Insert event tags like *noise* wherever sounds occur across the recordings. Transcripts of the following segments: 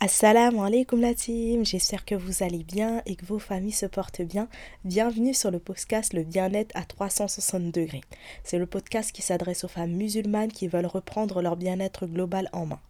Assalamu alaikum la team, j'espère que vous allez bien et que vos familles se portent bien. Bienvenue sur le podcast Le bien-être à 360 degrés. C'est le podcast qui s'adresse aux femmes musulmanes qui veulent reprendre leur bien-être global en main.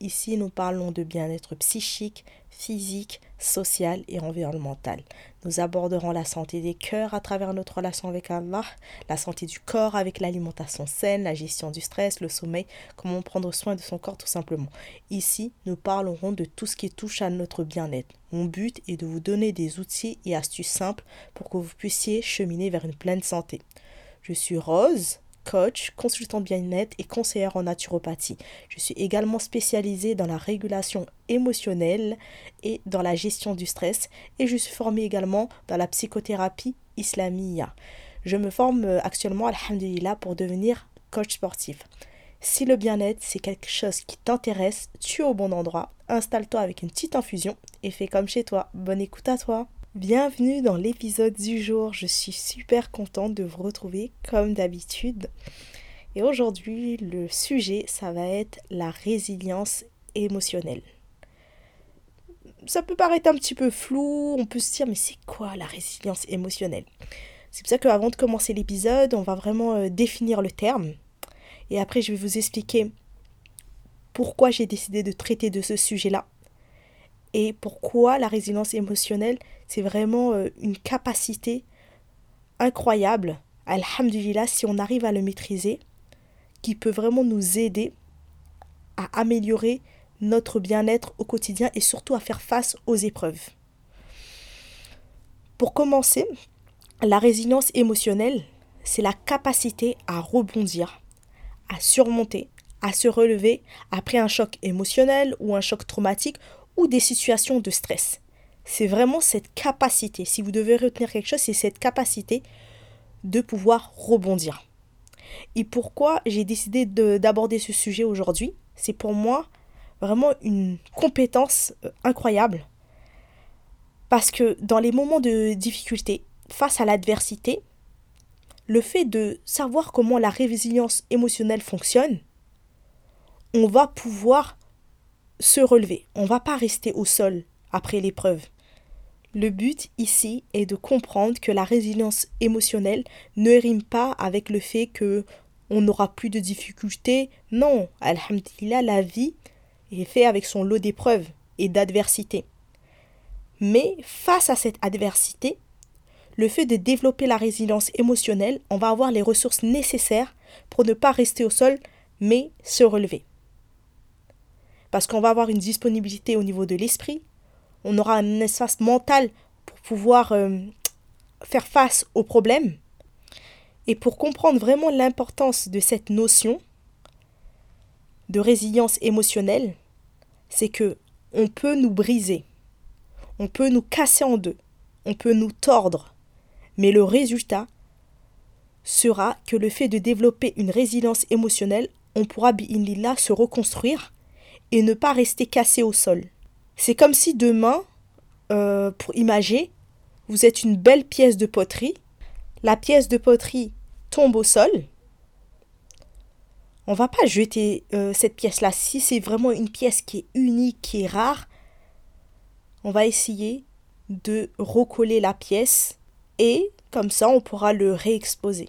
Ici, nous parlons de bien-être psychique, physique, social et environnemental. Nous aborderons la santé des cœurs à travers notre relation avec Allah, la santé du corps avec l'alimentation saine, la gestion du stress, le sommeil, comment prendre soin de son corps tout simplement. Ici, nous parlerons de tout ce qui touche à notre bien-être. Mon but est de vous donner des outils et astuces simples pour que vous puissiez cheminer vers une pleine santé. Je suis Rose, coach, consultant bien-être et conseillère en naturopathie. Je suis également spécialisée dans la régulation émotionnelle et dans la gestion du stress et je suis formée également dans la psychothérapie islamia. Je me forme euh, actuellement, alhamdulillah, pour devenir coach sportif. Si le bien-être, c'est quelque chose qui t'intéresse, tu es au bon endroit. Installe-toi avec une petite infusion et fais comme chez toi. Bonne écoute à toi. Bienvenue dans l'épisode du jour. Je suis super contente de vous retrouver comme d'habitude. Et aujourd'hui, le sujet, ça va être la résilience émotionnelle. Ça peut paraître un petit peu flou, on peut se dire mais c'est quoi la résilience émotionnelle? C'est pour ça qu'avant de commencer l'épisode, on va vraiment euh, définir le terme. Et après, je vais vous expliquer pourquoi j'ai décidé de traiter de ce sujet-là et pourquoi la résilience émotionnelle, c'est vraiment euh, une capacité incroyable, alhamdulillah, si on arrive à le maîtriser, qui peut vraiment nous aider à améliorer notre bien-être au quotidien et surtout à faire face aux épreuves. Pour commencer, la résilience émotionnelle, c'est la capacité à rebondir, à surmonter, à se relever après un choc émotionnel ou un choc traumatique ou des situations de stress. C'est vraiment cette capacité, si vous devez retenir quelque chose, c'est cette capacité de pouvoir rebondir. Et pourquoi j'ai décidé d'aborder ce sujet aujourd'hui? C'est pour moi vraiment une compétence euh, incroyable. Parce que dans les moments de difficulté, face à l'adversité, le fait de savoir comment la résilience émotionnelle fonctionne, on va pouvoir se relever. On ne va pas rester au sol après l'épreuve. Le but ici est de comprendre que la résilience émotionnelle ne rime pas avec le fait que on n'aura plus de difficultés. Non, alhamdulillah, la vie est faite avec son lot d'épreuves et d'adversités. Mais face à cette adversité, le fait de développer la résilience émotionnelle, on va avoir les ressources nécessaires pour ne pas rester au sol, mais se relever parce qu'on va avoir une disponibilité au niveau de l'esprit, on aura un espace mental pour pouvoir euh, faire face aux problèmes. Et pour comprendre vraiment l'importance de cette notion de résilience émotionnelle, c'est que on peut nous briser, on peut nous casser en deux, on peut nous tordre, mais le résultat sera que le fait de développer une résilience émotionnelle, on pourra, là se reconstruire et ne pas rester cassé au sol. C'est comme si demain, euh, pour imager, vous êtes une belle pièce de poterie, la pièce de poterie tombe au sol. On va pas jeter euh, cette pièce-là. Si c'est vraiment une pièce qui est unique, qui est rare, on va essayer de recoller la pièce et comme ça on pourra le réexposer.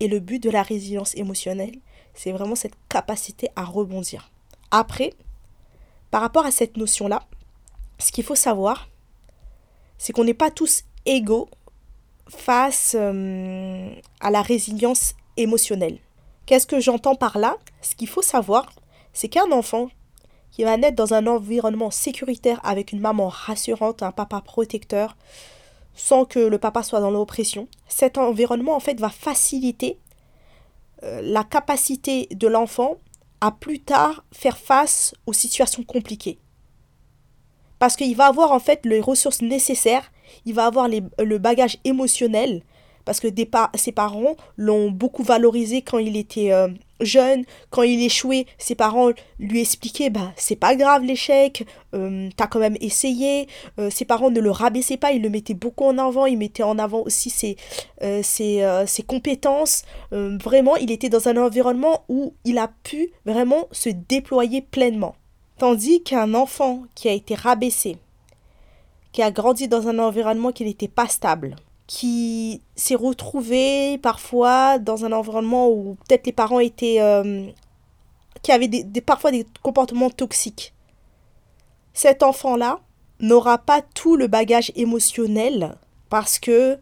Et le but de la résilience émotionnelle, c'est vraiment cette capacité à rebondir. Après, par rapport à cette notion-là, ce qu'il faut savoir, c'est qu'on n'est pas tous égaux face euh, à la résilience émotionnelle. Qu'est-ce que j'entends par là? Ce qu'il faut savoir, c'est qu'un enfant qui va naître dans un environnement sécuritaire avec une maman rassurante, un papa protecteur, sans que le papa soit dans l'oppression, cet environnement en fait va faciliter euh, la capacité de l'enfant à plus tard faire face aux situations compliquées. Parce qu'il va avoir en fait les ressources nécessaires, il va avoir le bagage émotionnel, parce que ses parents l'ont beaucoup valorisé quand il était euh, jeune, quand il échouait, ses parents lui expliquaient bah c'est pas grave l'échec, euh, t'as quand même essayé. Euh, ses parents ne le rabaissaient pas, ils le mettaient beaucoup en avant, ils mettaient en avant aussi ses, ses compétences. vraiment, il était dans un environnement où il a pu vraiment se déployer pleinement. Tandis qu'un enfant qui a été rabaissé, qui a grandi dans un environnement qui n'était pas stable, qui s'est retrouvé parfois dans un environnement où peut-être les parents étaient... Euh, qui avaient des, parfois des comportements toxiques. Cet enfant-là n'aura pas tout le bagage émotionnel parce que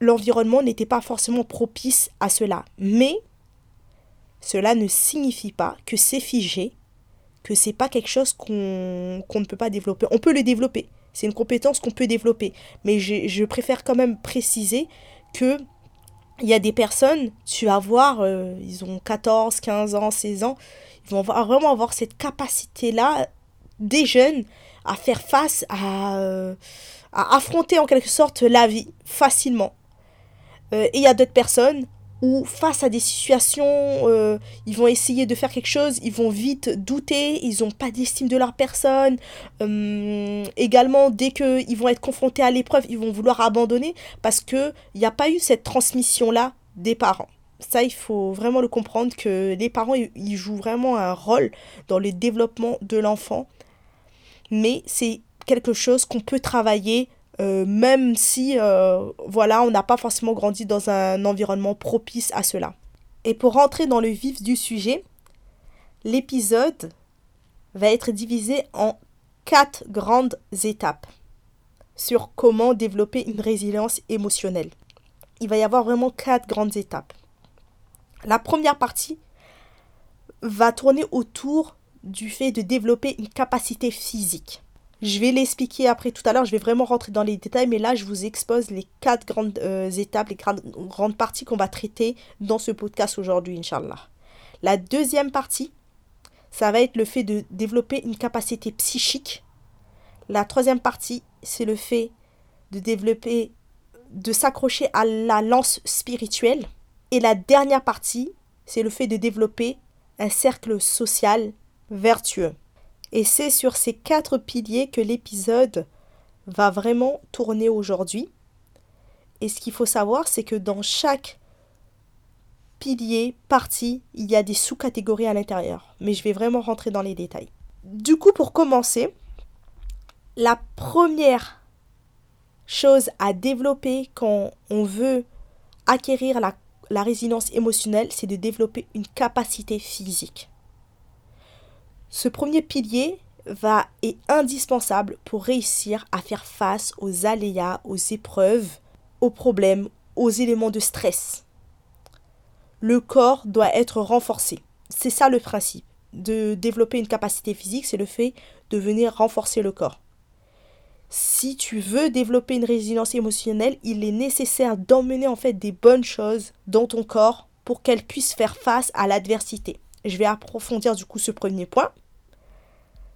l'environnement n'était pas forcément propice à cela. Mais cela ne signifie pas que c'est figé, que c'est pas quelque chose qu'on ne peut pas développer. On peut le développer. C'est une compétence qu'on peut développer. Mais je, je, préfère quand même préciser que il y a des personnes, tu vas voir, euh, ils ont 14, 15 ans, 16 ans, ils vont vraiment avoir cette capacité-là, des jeunes, à faire face, à, euh, à affronter en quelque sorte la vie facilement. Euh, et il y a d'autres personnes où face à des situations, euh, ils vont essayer de faire quelque chose, ils vont vite douter, ils n'ont pas d'estime de leur personne. Euh, également, dès qu'ils vont être confrontés à l'épreuve, ils vont vouloir abandonner parce qu'il n'y a pas eu cette transmission-là des parents. Ça, il faut vraiment le comprendre que les parents, ils jouent vraiment un rôle dans le développement de l'enfant. Mais c'est quelque chose qu'on peut travailler même si euh, voilà, on n'a pas forcément grandi dans un environnement propice à cela. Et pour rentrer dans le vif du sujet, l'épisode va être divisé en quatre grandes étapes sur comment développer une résilience émotionnelle. Il va y avoir vraiment quatre grandes étapes. La première partie va tourner autour du fait de développer une capacité physique. Je vais l'expliquer après tout à l'heure, je vais vraiment rentrer dans les détails, mais là je vous expose les quatre grandes euh, étapes, les grandes, grandes parties qu'on va traiter dans ce podcast aujourd'hui, Inch'Allah. La deuxième partie, ça va être le fait de développer une capacité psychique. La troisième partie, c'est le fait de développer, de s'accrocher à la lance spirituelle. Et la dernière partie, c'est le fait de développer un cercle social vertueux. Et c'est sur ces quatre piliers que l'épisode va vraiment tourner aujourd'hui. Et ce qu'il faut savoir, c'est que dans chaque pilier, partie, il y a des sous-catégories à l'intérieur. Mais je vais vraiment rentrer dans les détails. Du coup, pour commencer, la première chose à développer quand on veut acquérir la, la résilience émotionnelle, c'est de développer une capacité physique. Ce premier pilier va est indispensable pour réussir à faire face aux aléas, aux épreuves, aux problèmes, aux éléments de stress. Le corps doit être renforcé. C'est ça le principe. De développer une capacité physique, c'est le fait de venir renforcer le corps. Si tu veux développer une résilience émotionnelle, il est nécessaire d'emmener en fait des bonnes choses dans ton corps pour qu'elle puisse faire face à l'adversité. Je vais approfondir du coup ce premier point.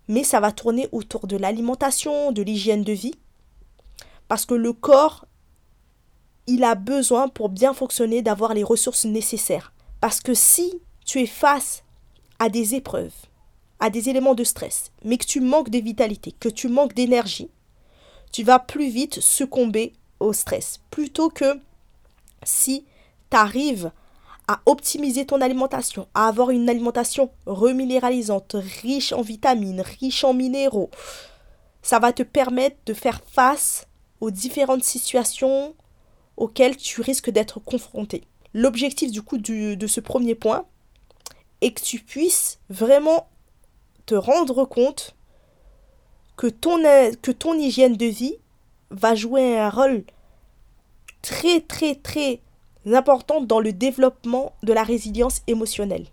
Mais ça va tourner autour de l'alimentation, de l'hygiène de vie. Parce que le corps, il a besoin pour bien fonctionner d'avoir les ressources nécessaires. Parce que si tu es face à des épreuves, à des éléments de stress, mais que tu manques de vitalité, que tu manques d'énergie, tu vas plus vite succomber au stress. Plutôt que si tu arrives à optimiser ton alimentation, à avoir une alimentation reminéralisante, riche en vitamines, riche en minéraux. Ça va te permettre de faire face aux différentes situations auxquelles tu risques d'être confronté. L'objectif du coup de ce premier point est que tu puisses vraiment te rendre compte que ton, que ton hygiène de vie va jouer un rôle très très très importante dans le développement de la résilience émotionnelle.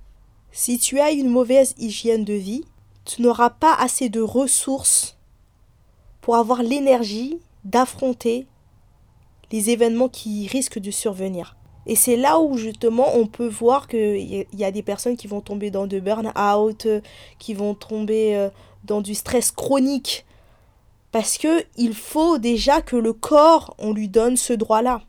Si tu as une mauvaise hygiène de vie, tu n'auras pas assez de ressources pour avoir l'énergie d'affronter les événements qui risquent de survenir. Et c'est là où justement on peut voir qu'il y a des personnes qui vont tomber dans de burn-out, qui vont tomber euh, dans du stress chronique. Parce que il faut déjà que le corps, on lui donne ce droit-là.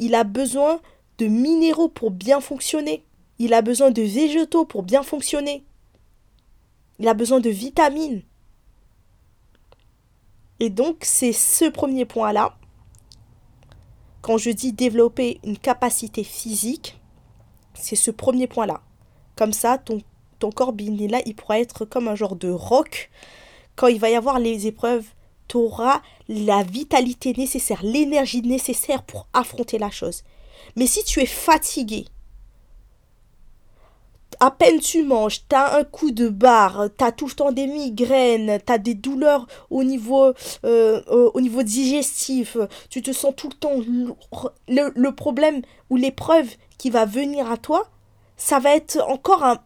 Il a besoin de minéraux pour bien fonctionner. Il a besoin de végétaux pour bien fonctionner. Il a besoin de vitamines. Et donc, c'est ce premier point-là. Quand je dis développer une capacité physique, c'est ce premier point-là. Comme ça, ton ton corps, là, il pourra être comme un genre de roc. Quand il va y avoir les épreuves, tu auras la vitalité nécessaire, l'énergie nécessaire pour affronter la chose. Mais si tu es fatigué, à peine tu manges, tu as un coup de barre, tu as tout le temps des migraines, tu as des douleurs au niveau, euh, au niveau digestif, tu te sens tout le temps Le, le problème ou l'épreuve qui va venir à toi, ça va être encore un,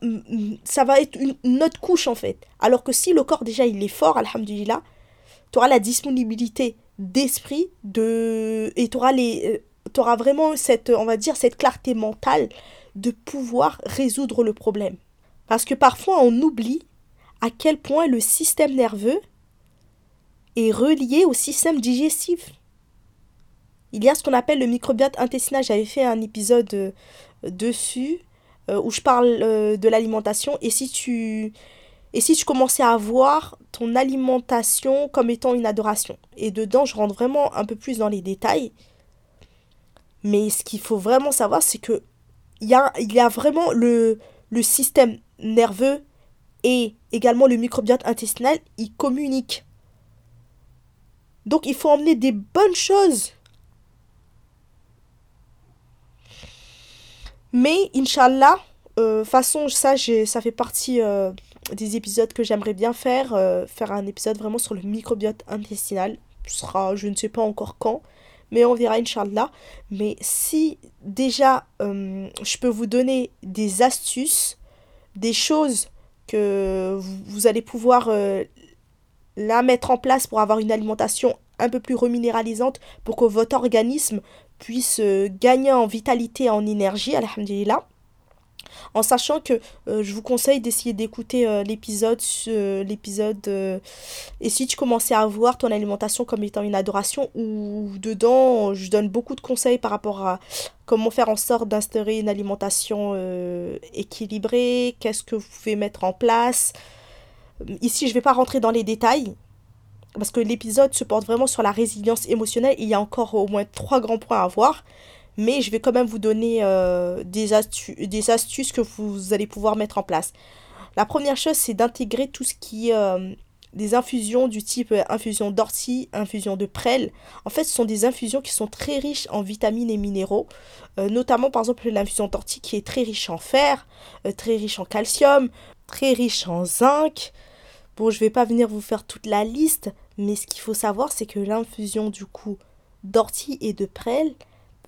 ça va être une, autre couche en fait. Alors que si le corps déjà il est fort, alhamdulillah, tu auras la disponibilité d'esprit de et tu auras euh, vraiment cette on va dire cette clarté mentale de pouvoir résoudre le problème. Parce que parfois on oublie à quel point le système nerveux est relié au système digestif. Il y a ce qu'on appelle le microbiote intestinal. J'avais fait un épisode euh, dessus euh, où je parle de l'alimentation. Et si tu et si tu commençais à voir ton alimentation comme étant une adoration. Et dedans, je rentre vraiment un peu plus dans les détails. Mais ce qu'il faut vraiment savoir, c'est que il y a, y a vraiment le, le système nerveux et également le microbiote intestinal, ils communiquent. Donc il faut emmener des bonnes choses. Mais Inch'Allah, euh, façon, ça, ça fait partie euh, des épisodes que j'aimerais bien faire. Euh, faire un épisode vraiment sur le microbiote intestinal. Ce sera, je ne sais pas encore quand mais on verra Inch'Allah. Mais si déjà euh, je peux vous donner des astuces, des choses que vous, allez pouvoir euh, la mettre en place pour avoir une alimentation un peu plus reminéralisante, pour que votre organisme puisse gagner en vitalité en énergie, alhamdulillah en sachant que euh, je vous conseille d'essayer d'écouter euh, l'épisode euh, et si tu commençais à voir ton alimentation comme étant une adoration ou dedans je donne beaucoup de conseils par rapport à comment faire en sorte d'instaurer une alimentation équilibrée, qu'est-ce que vous pouvez mettre en place. Ici, je ne vais pas rentrer dans les détails parce que l'épisode se porte vraiment sur la résilience émotionnelle. Il y a encore au moins trois grands points à voir mais je vais quand même vous donner euh, des, astuces que vous allez pouvoir mettre en place. La première chose, c'est d'intégrer tout ce qui est euh, des infusions du type euh, infusion d'ortie, infusion de prêle. En fait, ce sont des infusions qui sont très riches en vitamines et minéraux, notamment par exemple l'infusion d'ortie qui est très riche en fer, très riche en calcium, très riche en zinc. Bon, je vais pas venir vous faire toute la liste, mais ce qu'il faut savoir, c'est que l'infusion du coup d'ortie et de prêle,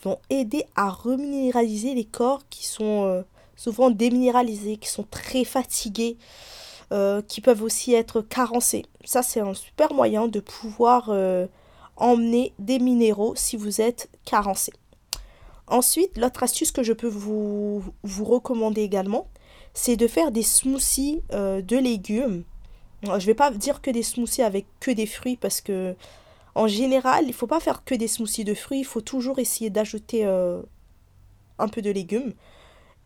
vont aider à reminéraliser les corps qui sont euh, souvent déminéralisés, qui sont très fatigués, euh, qui peuvent aussi être carencés. Ça, c'est un super moyen de pouvoir euh, emmener des minéraux si vous êtes carencé. Ensuite, l'autre astuce que je peux vous, vous recommander également, c'est de faire des smoothies de légumes. Je ne vais pas dire que des smoothies avec que des fruits parce que en général, il ne faut pas faire que des smoothies de fruits, il faut toujours essayer d'ajouter euh, un peu de légumes.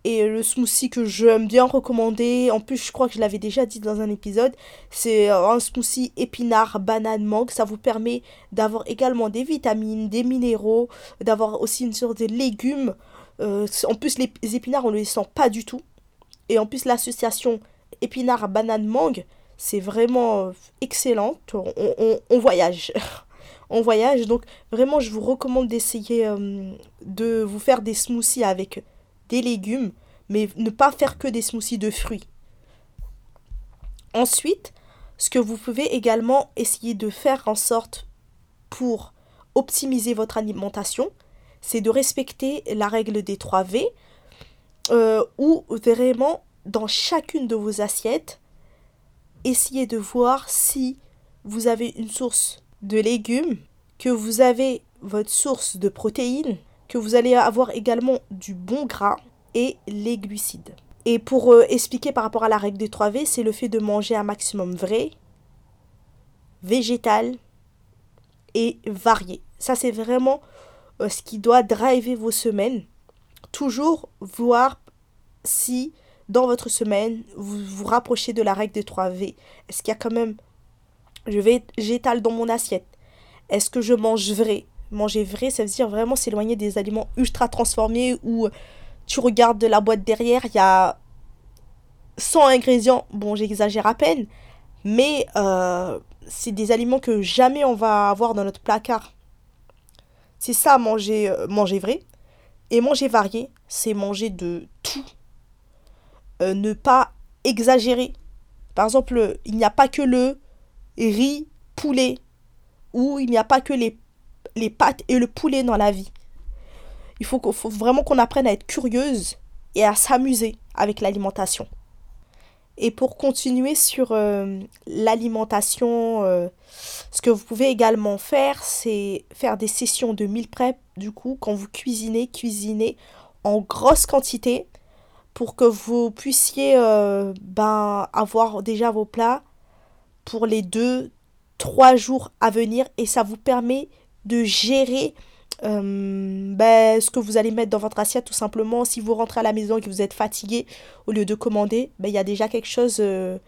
Et le smoothie que j'aime bien recommander, en plus je crois que je l'avais déjà dit dans un épisode, c'est euh, un smoothie épinard, banane, mangue. Ça vous permet d'avoir également des vitamines, des minéraux, d'avoir aussi une sorte de légumes. Euh, en plus les épinards on ne les sent pas du tout. Et en plus l'association épinard, banane, mangue, c'est vraiment excellent. on voyage. *laughs* voyage. Donc vraiment, je vous recommande d'essayer euh, de vous faire des smoothies avec des légumes, mais ne pas faire que des smoothies de fruits. Ensuite, ce que vous pouvez également essayer de faire en sorte pour optimiser votre alimentation, c'est de respecter la règle des 3 V, euh, ou vraiment dans chacune de vos assiettes, essayez de voir si vous avez une source de légumes, que vous avez votre source de protéines, que vous allez avoir également du bon gras et les glucides. Et pour euh, expliquer par rapport à la règle des 3 V, c'est le fait de manger un maximum vrai, végétal et varié. Ça, c'est vraiment euh, ce qui doit driver vos semaines. Toujours voir si dans votre semaine, vous vous rapprochez de la règle des 3 V. Est-ce qu'il y a quand même je vais j'étale dans mon assiette. Est-ce que je mange vrai? Manger vrai, ça veut dire vraiment s'éloigner des aliments ultra transformés où tu regardes de la boîte derrière, il y a 100 ingrédients, bon j'exagère à peine, mais euh, c'est des aliments que jamais on va avoir dans notre placard. C'est ça manger, euh, manger vrai. Et manger varié, c'est manger de tout. Euh, ne pas exagérer. Par exemple, il n'y a pas que le riz poulet ou il n'y a pas que les, les pâtes et le poulet dans la vie. Il faut, faut vraiment qu'on apprenne à être curieuse et à s'amuser avec l'alimentation. Et pour continuer sur euh, l'alimentation, euh, ce que vous pouvez également faire, c'est faire des sessions de meal prep. Du coup, quand vous cuisinez, cuisinez en grosse quantité pour que vous puissiez euh, ben, avoir déjà vos plats pour les deux, trois jours à venir. Et ça vous permet de gérer euh, ben, ce que vous allez mettre dans votre assiette tout simplement. Si vous rentrez à la maison et que vous êtes fatigué, au lieu de commander, ben, il y a déjà quelque chose euh,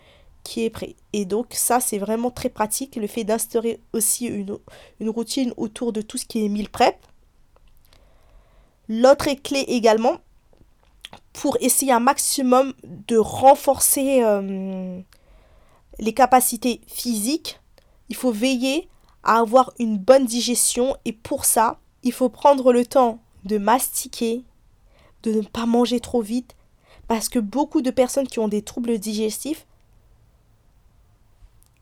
qui est prêt. Et donc ça, c'est vraiment très pratique, le fait d'instaurer aussi une, une routine autour de tout ce qui est meal prep. L'autre clé également, pour essayer un maximum de renforcer euh, les capacités physiques, il faut veiller à avoir une bonne digestion. Et pour ça, il faut prendre le temps de mastiquer, de ne pas manger trop vite, parce que beaucoup de personnes qui ont des troubles digestifs,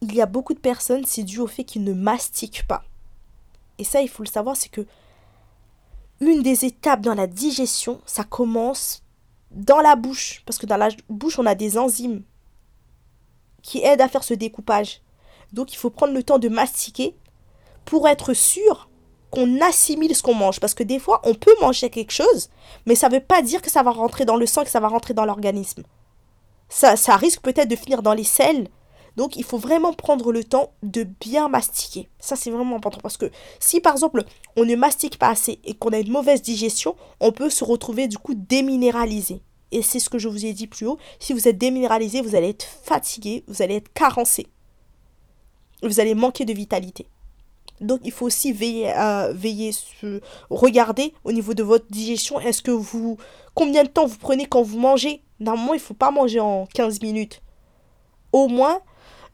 il y a beaucoup de personnes, c'est dû au fait qu'ils ne mastiquent pas. Et ça, il faut le savoir, c'est que une des étapes dans la digestion, ça commence dans la bouche, parce que dans la bouche, on a des enzymes qui aident à faire ce découpage. Donc, il faut prendre le temps de mastiquer pour être sûr qu'on assimile ce qu'on mange. Parce que des fois, on peut manger quelque chose, mais ça ne veut pas dire que ça va rentrer dans le sang, que ça va rentrer dans l'organisme. Ça, ça risque peut-être de finir dans les selles. Donc, il faut vraiment prendre le temps de bien mastiquer. Ça, c'est vraiment important. Parce que si, par exemple, on ne mastique pas assez et qu'on a une mauvaise digestion, on peut se retrouver, du coup, déminéralisé. Et c'est ce que je vous ai dit plus haut. Si vous êtes déminéralisé, vous allez être fatigué, vous allez être carencé. Vous allez manquer de vitalité. Donc il faut aussi veiller à veiller regarder au niveau de votre digestion. Est-ce que vous combien de temps vous prenez quand vous mangez? Normalement, il ne faut pas manger en 15 minutes. Au moins,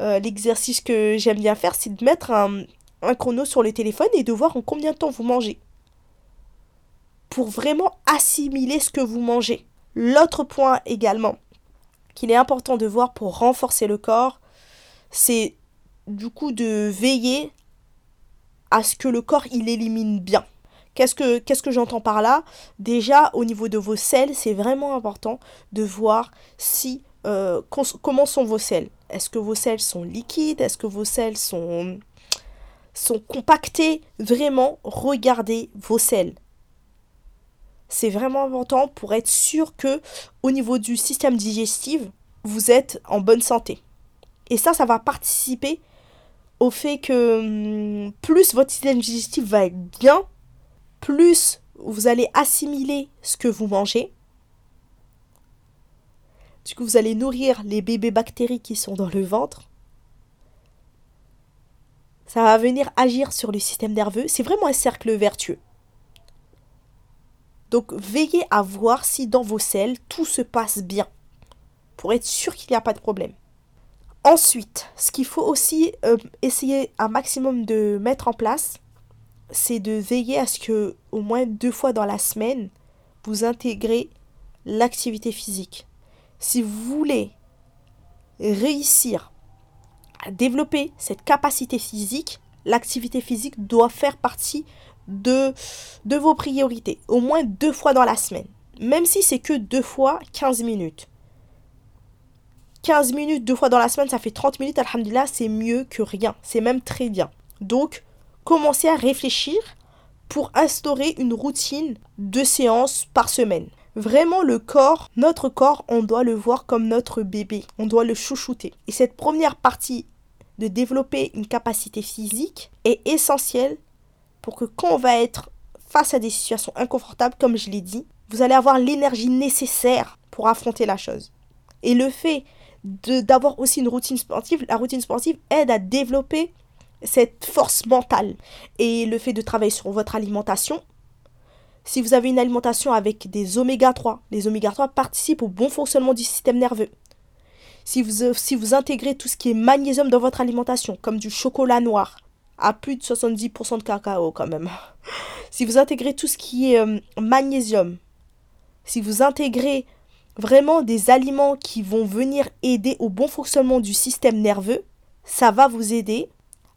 euh, l'exercice que j'aime bien faire, c'est de mettre un chrono sur le téléphone et de voir en combien de temps vous mangez. Pour vraiment assimiler ce que vous mangez. L'autre point également qu'il est important de voir pour renforcer le corps, c'est du coup de veiller à ce que le corps il élimine bien. Qu'est-ce que, qu'est-ce que j'entends par là? Déjà, au niveau de vos selles, c'est vraiment important de voir si euh, comment sont vos selles. Est-ce que vos selles sont liquides? Est-ce que vos selles sont, sont compactées? Vraiment, regardez vos selles. C'est vraiment important pour être sûr que au niveau du système digestif, vous êtes en bonne santé. Et ça, ça va participer au fait que hum, plus votre système digestif va être bien, plus vous allez assimiler ce que vous mangez. Du coup, vous allez nourrir les bébés bactéries qui sont dans le ventre. Ça va venir agir sur le système nerveux. C'est vraiment un cercle vertueux. Donc, veillez à voir si dans vos selles, tout se passe bien. Pour être sûr qu'il n'y a pas de problème. Ensuite, ce qu'il faut aussi euh, essayer un maximum de mettre en place, c'est de veiller à ce que au moins deux fois dans la semaine, vous intégrez l'activité physique. Si vous voulez réussir à développer cette capacité physique, l'activité physique doit faire partie de, vos priorités, au moins deux fois dans la semaine. Même si c'est que deux fois 15 minutes. 15 minutes deux fois dans la semaine, ça fait 30 minutes, alhamdulillah, c'est mieux que rien. C'est même très bien. Donc, commencez à réfléchir pour instaurer une routine de séances par semaine. Vraiment, le corps, notre corps, on doit le voir comme notre bébé. On doit le chouchouter. Et cette première partie de développer une capacité physique est essentielle pour que quand on va être face à des situations inconfortables, comme je l'ai dit, vous allez avoir l'énergie nécessaire pour affronter la chose. Et le fait d'avoir aussi une routine sportive. La routine sportive aide à développer cette force mentale. Et le fait de travailler sur votre alimentation, si vous avez une alimentation avec des oméga 3, les oméga 3 participent au bon fonctionnement du système nerveux. si vous, si vous intégrez tout ce qui est magnésium dans votre alimentation, comme du chocolat noir, à plus de 70% de cacao quand même, si vous intégrez tout ce qui est euh, magnésium, si vous intégrez vraiment des aliments qui vont venir aider au bon fonctionnement du système nerveux, ça va vous aider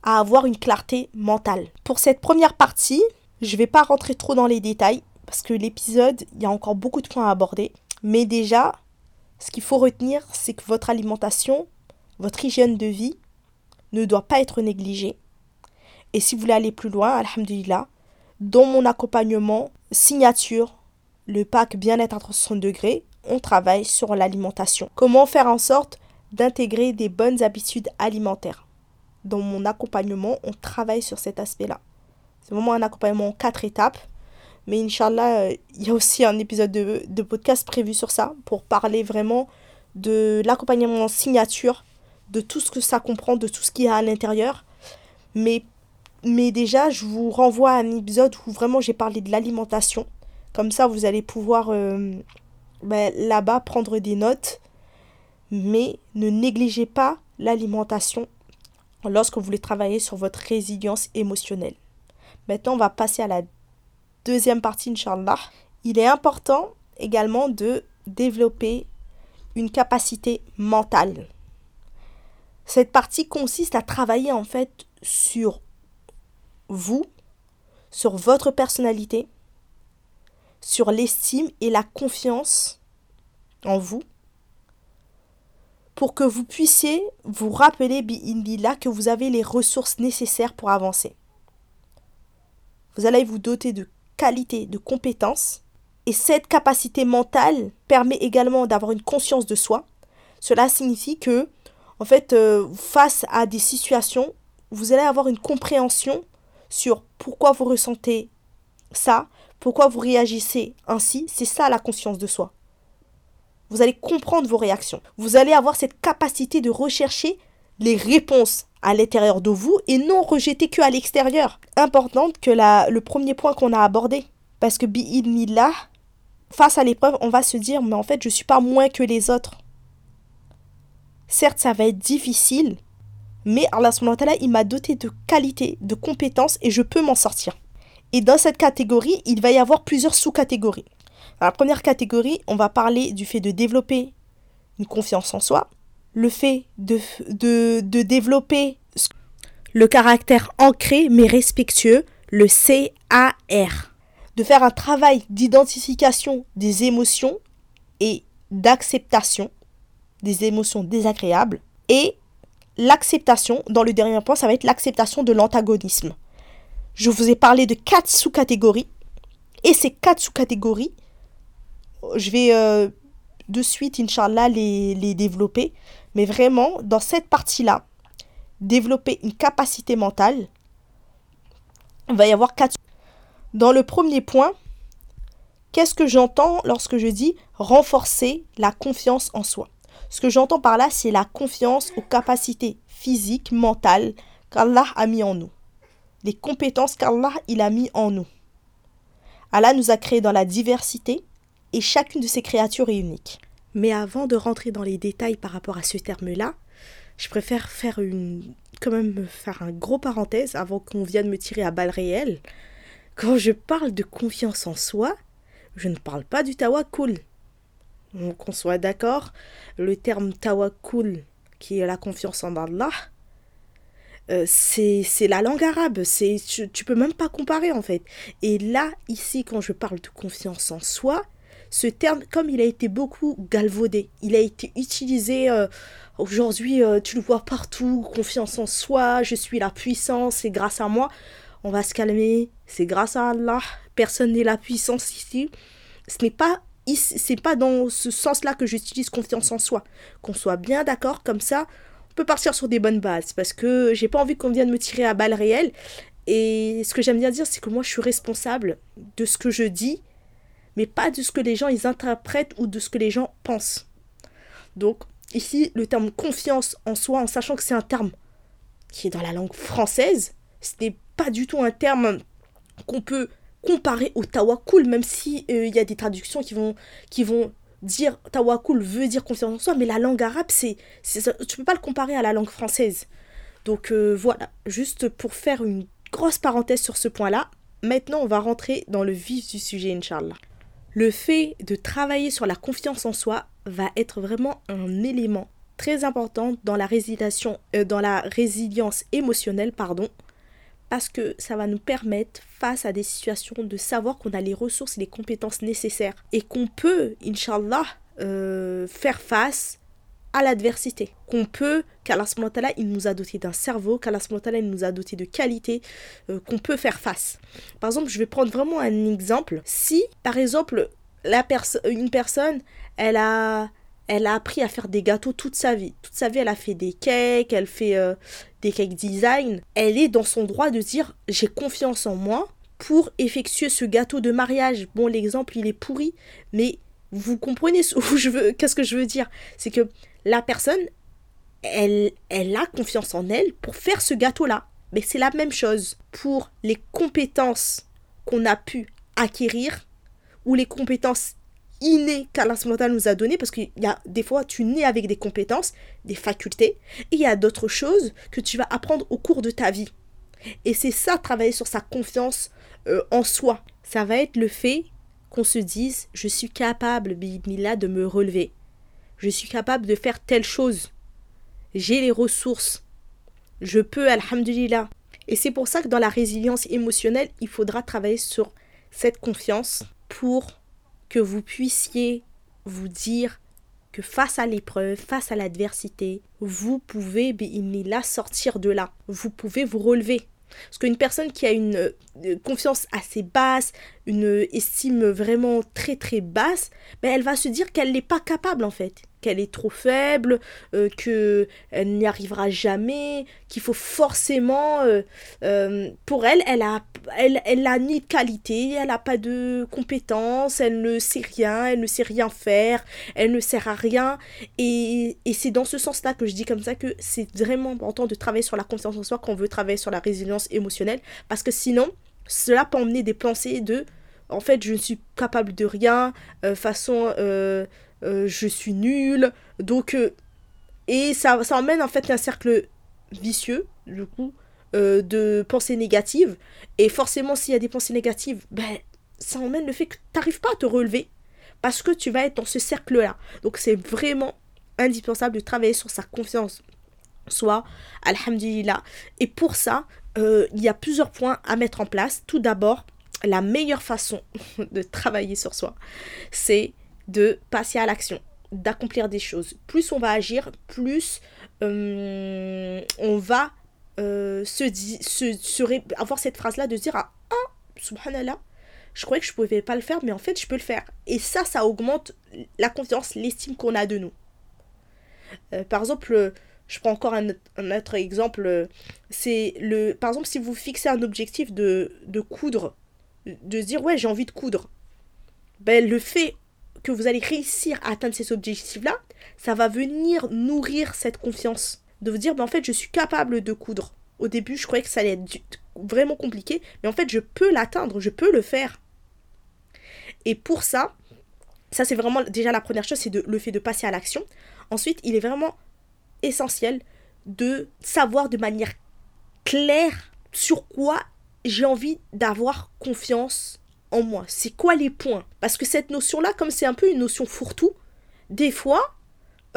à avoir une clarté mentale. Pour cette première partie, je ne vais pas rentrer trop dans les détails parce que l'épisode, il y a encore beaucoup de points à aborder. Mais déjà, ce qu'il faut retenir, c'est que votre alimentation, votre hygiène de vie ne doit pas être négligée. Et si vous voulez aller plus loin, alhamdulillah, dans mon accompagnement signature, le pack bien-être à 360 degrés, on travaille sur l'alimentation. Comment faire en sorte d'intégrer des bonnes habitudes alimentaires? Dans mon accompagnement, on travaille sur cet aspect-là. C'est vraiment un accompagnement en quatre étapes. Mais Inch'Allah, euh, il y a aussi un épisode de, podcast prévu sur ça pour parler vraiment de l'accompagnement en signature, de tout ce que ça comprend, de tout ce qu'il y a à l'intérieur. Mais, mais déjà, je vous renvoie à un épisode où vraiment j'ai parlé de l'alimentation. Comme ça, vous allez pouvoir euh, ben, là-bas prendre des notes. Mais ne négligez pas l'alimentation lorsque vous voulez travailler sur votre résilience émotionnelle. Maintenant, on va passer à la deuxième partie, Inch'Allah, il est important également de développer une capacité mentale. Cette partie consiste à travailler en fait sur vous, sur votre personnalité, sur l'estime et la confiance en vous, pour que vous puissiez vous rappeler, là que vous avez les ressources nécessaires pour avancer. Vous allez vous doter de qualité, de compétences. Et cette capacité mentale permet également d'avoir une conscience de soi. Cela signifie que, en fait, euh, face à des situations, vous allez avoir une compréhension sur pourquoi vous ressentez ça, pourquoi vous réagissez ainsi. C'est ça la conscience de soi. Vous allez comprendre vos réactions. Vous allez avoir cette capacité de rechercher les réponses à l'intérieur de vous et non rejeter que à l'extérieur. Importante que la, le premier point qu'on a abordé. Parce que là, face à l'épreuve, on va se dire, mais en fait, je suis pas moins que les autres. Certes, ça va être difficile, mais Allah il m'a doté de qualités, de compétences et je peux m'en sortir. Et dans cette catégorie, il va y avoir plusieurs sous-catégories. Dans la première catégorie, on va parler du fait de développer une confiance en soi, le fait de, de, de développer le caractère ancré mais respectueux, le CAR. De faire un travail d'identification des émotions et d'acceptation des émotions désagréables. Et l'acceptation, dans le dernier point, ça va être l'acceptation de l'antagonisme. Je vous ai parlé de quatre sous-catégories. Et ces quatre sous-catégories, je vais euh, de suite, Inch'Allah, les, les développer. Mais vraiment, dans cette partie-là, développer une capacité mentale, il va y avoir quatre. Dans le premier point, qu'est-ce que j'entends lorsque je dis renforcer la confiance en soi? Ce que j'entends par là, c'est la confiance aux capacités physiques, mentales qu'Allah a mis en nous. Les compétences qu'Allah il a mis en nous. Allah nous a créés dans la diversité et chacune de ces créatures est unique. Mais avant de rentrer dans les détails par rapport à ce terme-là, je préfère faire une quand même faire un gros parenthèse avant qu'on vienne me tirer à balles réelles. Quand je parle de confiance en soi, je ne parle pas du tawakul. Qu'on soit d'accord, le terme tawakul, qui est la confiance en Allah, euh, c'est la langue arabe. C'est tu, tu peux même pas comparer en fait. Et là, ici, quand je parle de confiance en soi, ce terme, comme il a été beaucoup galvaudé, il a été utilisé euh, aujourd'hui, euh, tu le vois partout, confiance en soi, je suis la puissance, c'est grâce à moi. On va se calmer, c'est grâce à Allah, personne n'est la puissance ici. Ce n'est pas c'est pas dans ce sens-là que j'utilise confiance en soi. Qu'on soit bien d'accord, comme ça, on peut partir sur des bonnes bases. Parce que j'ai pas envie qu'on vienne me tirer à balles réelles. Et ce que j'aime bien dire, c'est que moi, je suis responsable de ce que je dis mais pas de ce que les gens ils interprètent ou de ce que les gens pensent. Donc ici, le terme confiance en soi, en sachant que c'est un terme qui est dans la langue française, ce n'est pas du tout un terme qu'on peut comparer au tawakul, même si euh, il y a des traductions qui vont, qui vont dire tawakul veut dire confiance en soi, mais la langue arabe, c'est, tu peux pas le comparer à la langue française. Donc euh, voilà, juste pour faire une grosse parenthèse sur ce point-là, maintenant on va rentrer dans le vif du sujet, Inch'Allah. Le fait de travailler sur la confiance en soi va être vraiment un élément très important dans la, euh, dans la résilience émotionnelle, pardon, parce que ça va nous permettre, face à des situations, de savoir qu'on a les ressources et les compétences nécessaires et qu'on peut, Inch'Allah, euh, faire face à l'adversité. Qu'on peut, qu'Allah là il nous a doté d'un cerveau, qu'Allah là il nous a doté de qualités, euh, qu'on peut faire face. Par exemple, je vais prendre vraiment un exemple. Si, par exemple, la une personne, elle a elle a appris à faire des gâteaux toute sa vie. Toute sa vie, elle a fait des cakes, elle fait euh, des cakes design. Elle est dans son droit de dire j'ai confiance en moi pour effectuer ce gâteau de mariage. Bon, l'exemple, il est pourri, mais vous comprenez ce *laughs* je veux, qu'est-ce que je veux dire? C'est que la personne, elle, elle a confiance en elle pour faire ce gâteau-là. Mais c'est la même chose pour les compétences qu'on a pu acquérir ou les compétences innées qu'Allah nous a données, parce qu'il y a des fois, tu nais avec des compétences, des facultés, et il y a d'autres choses que tu vas apprendre au cours de ta vie. Et c'est ça, travailler sur sa confiance euh, en soi. Ça va être le fait qu'on se dise, je suis capable, Bimila, de me relever. Je suis capable de faire telle chose. J'ai les ressources. Je peux, alhamdulillah. Et c'est pour ça que dans la résilience émotionnelle, il faudra travailler sur cette confiance pour que vous puissiez vous dire que face à l'épreuve, face à l'adversité, vous pouvez la sortir de là. Vous pouvez vous relever. Parce qu'une personne qui a une euh, confiance assez basse, une estime vraiment très très basse, ben elle va se dire qu'elle n'est pas capable en fait qu'elle est trop faible, euh, qu'elle n'y arrivera jamais, qu'il faut forcément... Euh, euh, pour elle, elle a, elle, elle ni de qualité, elle n'a pas de compétences, elle ne sait rien, elle ne sait rien faire, elle ne sert à rien. Et, et c'est dans ce sens-là que je dis comme ça que c'est vraiment important de travailler sur la confiance en soi quand on veut travailler sur la résilience émotionnelle, parce que sinon, cela peut emmener des pensées de... En fait, je ne suis capable de rien, façon... Euh, je suis nul. Donc, euh, et ça, ça emmène en fait un cercle vicieux, du coup, euh, de pensées négatives. Et forcément, s'il y a des pensées négatives, ben, ça emmène le fait que tu n'arrives pas à te relever parce que tu vas être dans ce cercle-là. Donc, c'est vraiment indispensable de travailler sur sa confiance soit alhamdulillah. Et pour ça, il y a plusieurs points à mettre en place. Tout d'abord, la meilleure façon *laughs* de travailler sur soi, c'est de passer à l'action, d'accomplir des choses. Plus on va agir, plus euh, on va euh, se, avoir cette phrase-là de dire Ah, ah, subhanallah, je croyais que je ne pouvais pas le faire, mais en fait, je peux le faire. Et ça, ça augmente la confiance, l'estime qu'on a de nous. Euh, par exemple, je prends encore un, autre exemple. C'est le. Par exemple, si vous fixez un objectif de coudre, de se dire ouais, j'ai envie de coudre. Ben, le fait que vous allez réussir à atteindre ces objectifs-là, ça va venir nourrir cette confiance. De vous dire, ben en fait, je suis capable de coudre. Au début, je croyais que ça allait être vraiment compliqué, mais en fait, je peux l'atteindre, je peux le faire. Et pour ça, ça c'est vraiment déjà la première chose, c'est le fait de passer à l'action. Ensuite, il est vraiment essentiel de savoir de manière claire sur quoi j'ai envie d'avoir confiance en moi C'est quoi les points? Parce que cette notion-là, comme c'est un peu une notion fourre-tout, des fois,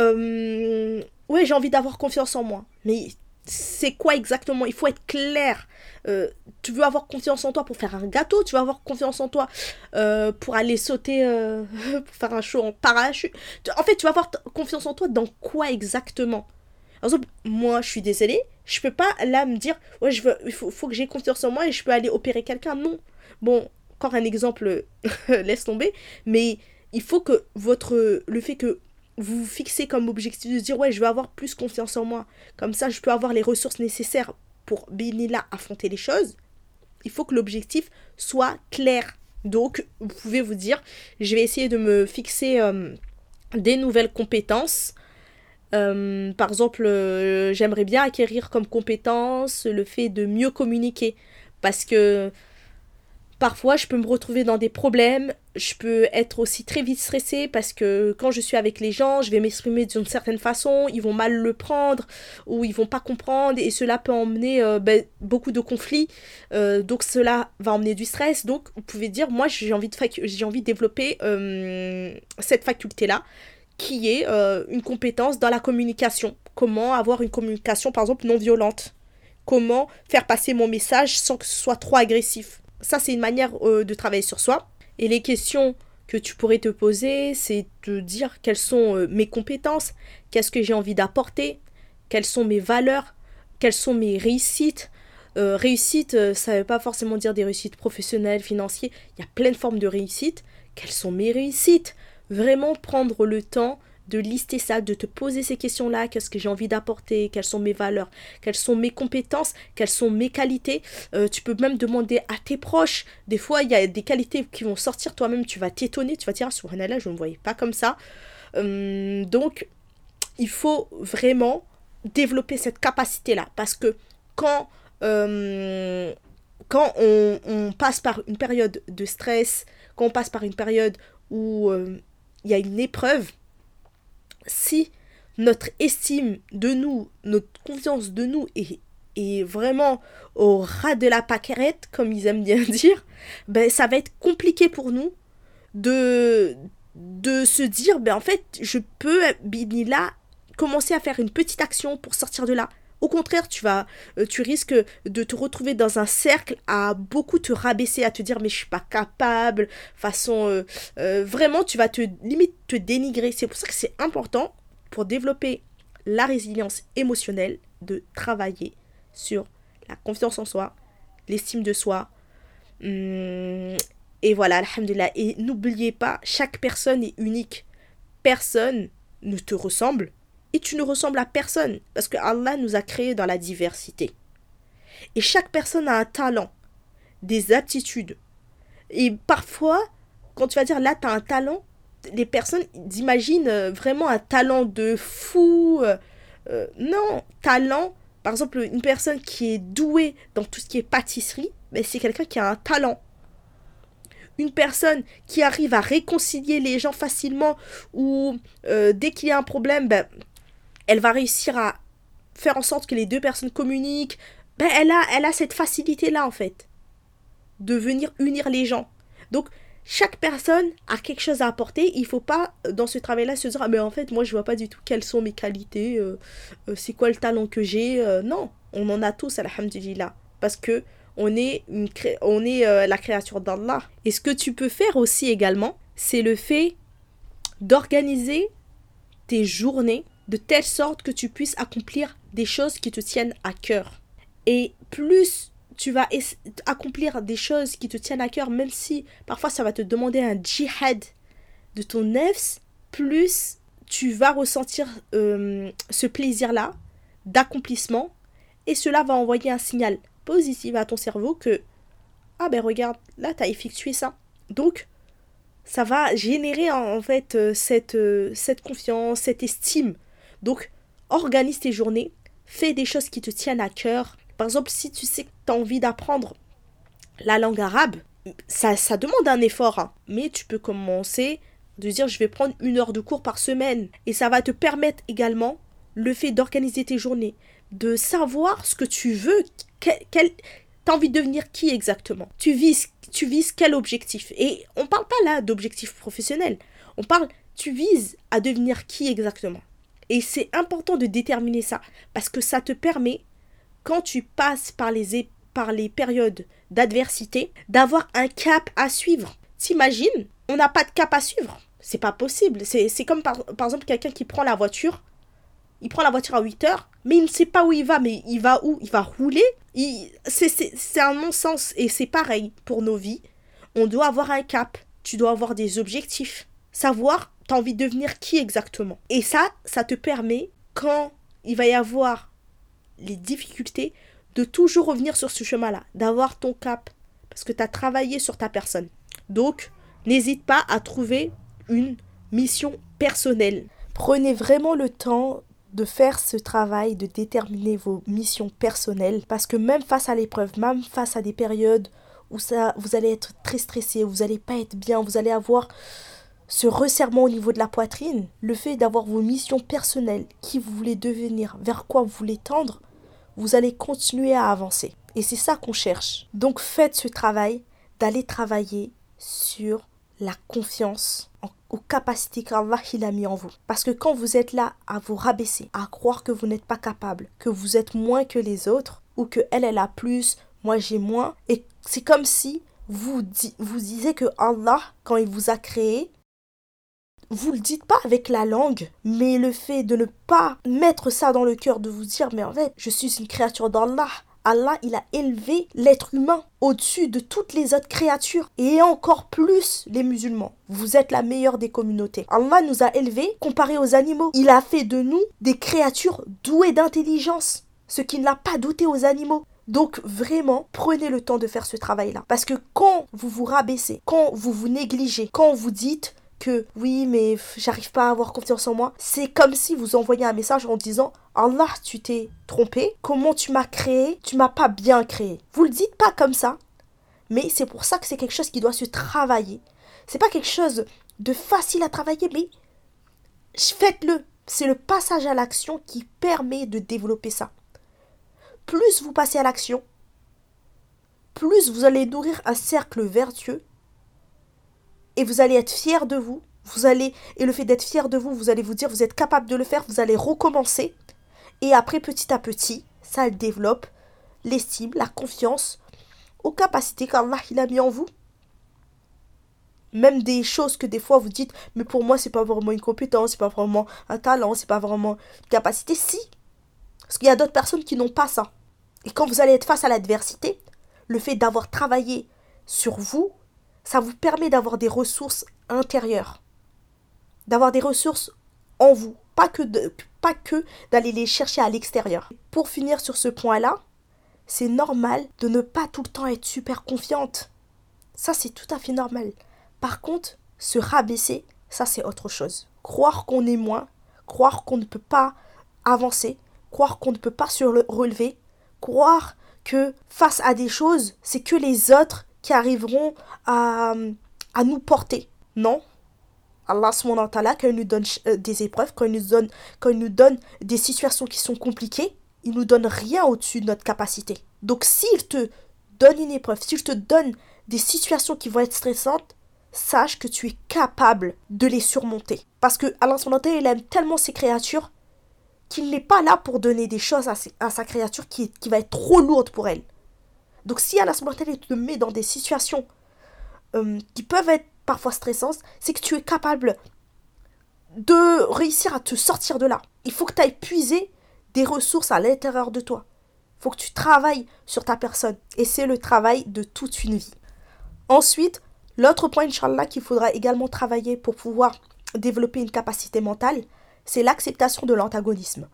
euh, ouais, j'ai envie d'avoir confiance en moi. Mais c'est quoi exactement? Il faut être clair. Euh, tu veux avoir confiance en toi pour faire un gâteau, tu veux avoir confiance en toi euh, pour aller sauter, *laughs* pour faire un show en parachute. En fait, tu vas avoir confiance en toi dans quoi exactement? Par exemple, moi, je suis désolée, je peux pas là me dire, ouais, je veux, il faut, faut que j'ai confiance en moi et je peux aller opérer quelqu'un. Non. Bon, encore un exemple, *laughs* laisse tomber, mais il faut que votre le fait que vous vous fixez comme objectif de dire ouais je veux avoir plus confiance en moi. Comme ça je peux avoir les ressources nécessaires pour là affronter les choses. Il faut que l'objectif soit clair. Donc vous pouvez vous dire je vais essayer de me fixer euh, des nouvelles compétences euh, par exemple euh, j'aimerais bien acquérir comme compétence le fait de mieux communiquer parce que Parfois, je peux me retrouver dans des problèmes. Je peux être aussi très vite stressée parce que quand je suis avec les gens, je vais m'exprimer d'une certaine façon, ils vont mal le prendre ou ils vont pas comprendre et cela peut emmener euh, ben, beaucoup de conflits. Donc cela va emmener du stress. Donc vous pouvez dire, moi j'ai envie de, j'ai envie de développer cette faculté-là qui est une compétence dans la communication. Comment avoir une communication par exemple non violente? Comment faire passer mon message sans que ce soit trop agressif? Ça, c'est une manière euh, de travailler sur soi. Et les questions que tu pourrais te poser, c'est de dire quelles sont euh, mes compétences, qu'est-ce que j'ai envie d'apporter, quelles sont mes valeurs, quelles sont mes réussites. Euh, réussite, ça ne veut pas forcément dire des réussites professionnelles, financières. Il y a plein de formes de réussite. Quelles sont mes réussites? Vraiment prendre le temps de lister ça, de te poser ces questions-là, qu'est-ce que j'ai envie d'apporter, quelles sont mes valeurs, quelles sont mes compétences, quelles sont mes qualités? Euh, tu peux même demander à tes proches. Des fois, il y a des qualités qui vont sortir toi-même, tu vas t'étonner, tu vas dire, ah, subhanallah, je ne me voyais pas comme ça. Hum, donc, il faut vraiment développer cette capacité-là, parce que quand... Hum, quand on, passe par une période de stress, quand on passe par une période où il y a une épreuve, si notre estime de nous, notre confiance de nous est, est vraiment au ras de la paquerette, comme ils aiment bien *laughs* dire, ben ça va être compliqué pour nous de, de se dire, ben en fait, je peux, là, commencer à faire une petite action pour sortir de là. Au contraire, tu vas, euh, tu risques de te retrouver dans un cercle à beaucoup te rabaisser, à te dire mais je suis pas capable, façon euh, euh, vraiment tu vas te limite te dénigrer. C'est pour ça que c'est important pour développer la résilience émotionnelle de travailler sur la confiance en soi, l'estime de soi. Hum, et voilà, alhamdulillah. Et n'oubliez pas, chaque personne est unique. Personne ne te ressemble et tu ne ressembles à personne parce que Allah nous a créés dans la diversité. Et chaque personne a un talent, des aptitudes. Et parfois, quand tu vas dire là, tu as un talent, les personnes imaginent euh, vraiment un talent de fou. Euh, euh, non, talent, par exemple, une personne qui est douée dans tout ce qui est pâtisserie, mais c'est quelqu'un qui a un talent. Une personne qui arrive à réconcilier les gens facilement ou dès qu'il y a un problème, ben, elle va réussir à faire en sorte que les deux personnes communiquent. Ben, elle, a, elle a cette facilité-là, en fait, de venir unir les gens. Donc, chaque personne a quelque chose à apporter. Il faut pas, dans ce travail-là, se dire, ah, mais en fait, moi, je vois pas du tout quelles sont mes qualités, euh, euh, c'est quoi le talent que j'ai. Euh, non, on en a tous, alhamdulillah. Parce que on est, une on est la créature d'Allah. Et ce que tu peux faire aussi également, c'est le fait d'organiser tes journées de telle sorte que tu puisses accomplir des choses qui te tiennent à cœur. Et plus tu vas accomplir des choses qui te tiennent à cœur, même si parfois ça va te demander un djihad de ton nefs, plus tu vas ressentir euh, ce plaisir-là d'accomplissement et cela va envoyer un signal positif à ton cerveau que ah ben regarde, là tu as effectué ça. Donc ça va générer en, fait euh, cette, euh, cette confiance, cette estime donc, organise tes journées, fais des choses qui te tiennent à cœur. Par exemple, si tu sais que tu as envie d'apprendre la langue arabe, ça, ça demande un effort, hein. mais tu peux commencer de dire je vais prendre une heure de cours par semaine. Et ça va te permettre également le fait d'organiser tes journées, de savoir ce que tu veux, quel, quel envie de devenir qui exactement. Tu vises, tu vises quel objectif. Et on parle pas là d'objectif professionnel. On parle, tu vises à devenir qui exactement. Et c'est important de déterminer ça parce que ça te permet, quand tu passes par les, par les périodes d'adversité, d'avoir un cap à suivre. T'imagines, on n'a pas de cap à suivre. C'est pas possible. C'est comme par, exemple quelqu'un qui prend la voiture. Il prend la voiture à 8 heures, mais il ne sait pas où il va. Mais il va où? Il va rouler? C'est un non-sens. Et c'est pareil pour nos vies. On doit avoir un cap. Tu dois avoir des objectifs. Savoir t'as envie de devenir qui exactement. Et ça, ça te permet, quand il va y avoir les difficultés, de toujours revenir sur ce chemin-là, d'avoir ton cap, parce que tu as travaillé sur ta personne. Donc, n'hésite pas à trouver une mission personnelle. Prenez vraiment le temps de faire ce travail, de déterminer vos missions personnelles, parce que même face à l'épreuve, même face à des périodes où ça, vous allez être très stressé, vous n'allez pas être bien, vous allez avoir ce resserrement au niveau de la poitrine, le fait d'avoir vos missions personnelles, qui vous voulez devenir, vers quoi vous voulez tendre, vous allez continuer à avancer. Et c'est ça qu'on cherche. Donc faites ce travail d'aller travailler sur la confiance aux capacités qu'Allah il a mis en vous. Parce que quand vous êtes là à vous rabaisser, à croire que vous n'êtes pas capable, que vous êtes moins que les autres, ou que elle, elle a plus, moi j'ai moins, et c'est comme si vous, vous disiez que Allah, quand il vous a créé, vous le dites pas avec la langue, mais le fait de ne pas mettre ça dans le cœur, de vous dire, mais en fait, je suis une créature d'Allah. Allah, il a élevé l'être humain au-dessus de toutes les autres créatures et encore plus les musulmans. Vous êtes la meilleure des communautés. Allah nous a élevés comparé aux animaux. Il a fait de nous des créatures douées d'intelligence, ce qui ne l'a pas douté aux animaux. Donc vraiment, prenez le temps de faire ce travail-là. Parce que quand vous vous rabaissez, quand vous vous négligez, quand vous dites que oui, mais j'arrive pas à avoir confiance en moi. C'est comme si vous envoyez un message en disant Allah, tu t'es trompé. Comment tu m'as créé? Tu m'as pas bien créé. Vous le dites pas comme ça, mais c'est pour ça que c'est quelque chose qui doit se travailler. C'est pas quelque chose de facile à travailler, mais faites-le. C'est le passage à l'action qui permet de développer ça. Plus vous passez à l'action, plus vous allez nourrir un cercle vertueux et vous allez être fier de vous. Vous allez et le fait d'être fier de vous, vous allez vous dire vous êtes capable de le faire, vous allez recommencer et après petit à petit, ça développe l'estime, la confiance aux capacités qu'Allah il a mis en vous. Même des choses que des fois vous dites mais pour moi c'est pas vraiment une compétence, c'est pas vraiment un talent, c'est pas vraiment une capacité si parce qu'il y a d'autres personnes qui n'ont pas ça. Et quand vous allez être face à l'adversité, le fait d'avoir travaillé sur vous, ça vous permet d'avoir des ressources intérieures, d'avoir des ressources en vous, pas que pas que d'aller les chercher à l'extérieur. Pour finir sur ce point-là, c'est normal de ne pas tout le temps être super confiante. Ça, c'est tout à fait normal. Par contre, se rabaisser, ça, c'est autre chose. Croire qu'on est moins, croire qu'on ne peut pas avancer, croire qu'on ne peut pas se relever, croire que face à des choses, c'est que les autres qui arriveront à, à nous porter. Non? Allah quand il nous donne euh, des épreuves, quand il, nous donne, nous donne des situations qui sont compliquées, il nous donne rien au-dessus de notre capacité. Donc s'il te donne une épreuve, s'il te donne des situations qui vont être stressantes, sache que tu es capable de les surmonter. Parce que Allah il aime tellement ses créatures qu'il n'est pas là pour donner des choses à, à sa créature qui, qui va être trop lourde pour elle. Donc si Allah te met dans des situations euh, qui peuvent être parfois stressantes, c'est que tu es capable de réussir à te sortir de là. Il faut que tu ailles puiser des ressources à l'intérieur de toi. Il faut que tu travailles sur ta personne. Et c'est le travail de toute une vie. Ensuite, l'autre point, Inch'Allah, qu'il faudra également travailler pour pouvoir développer une capacité mentale, c'est l'acceptation de l'antagonisme.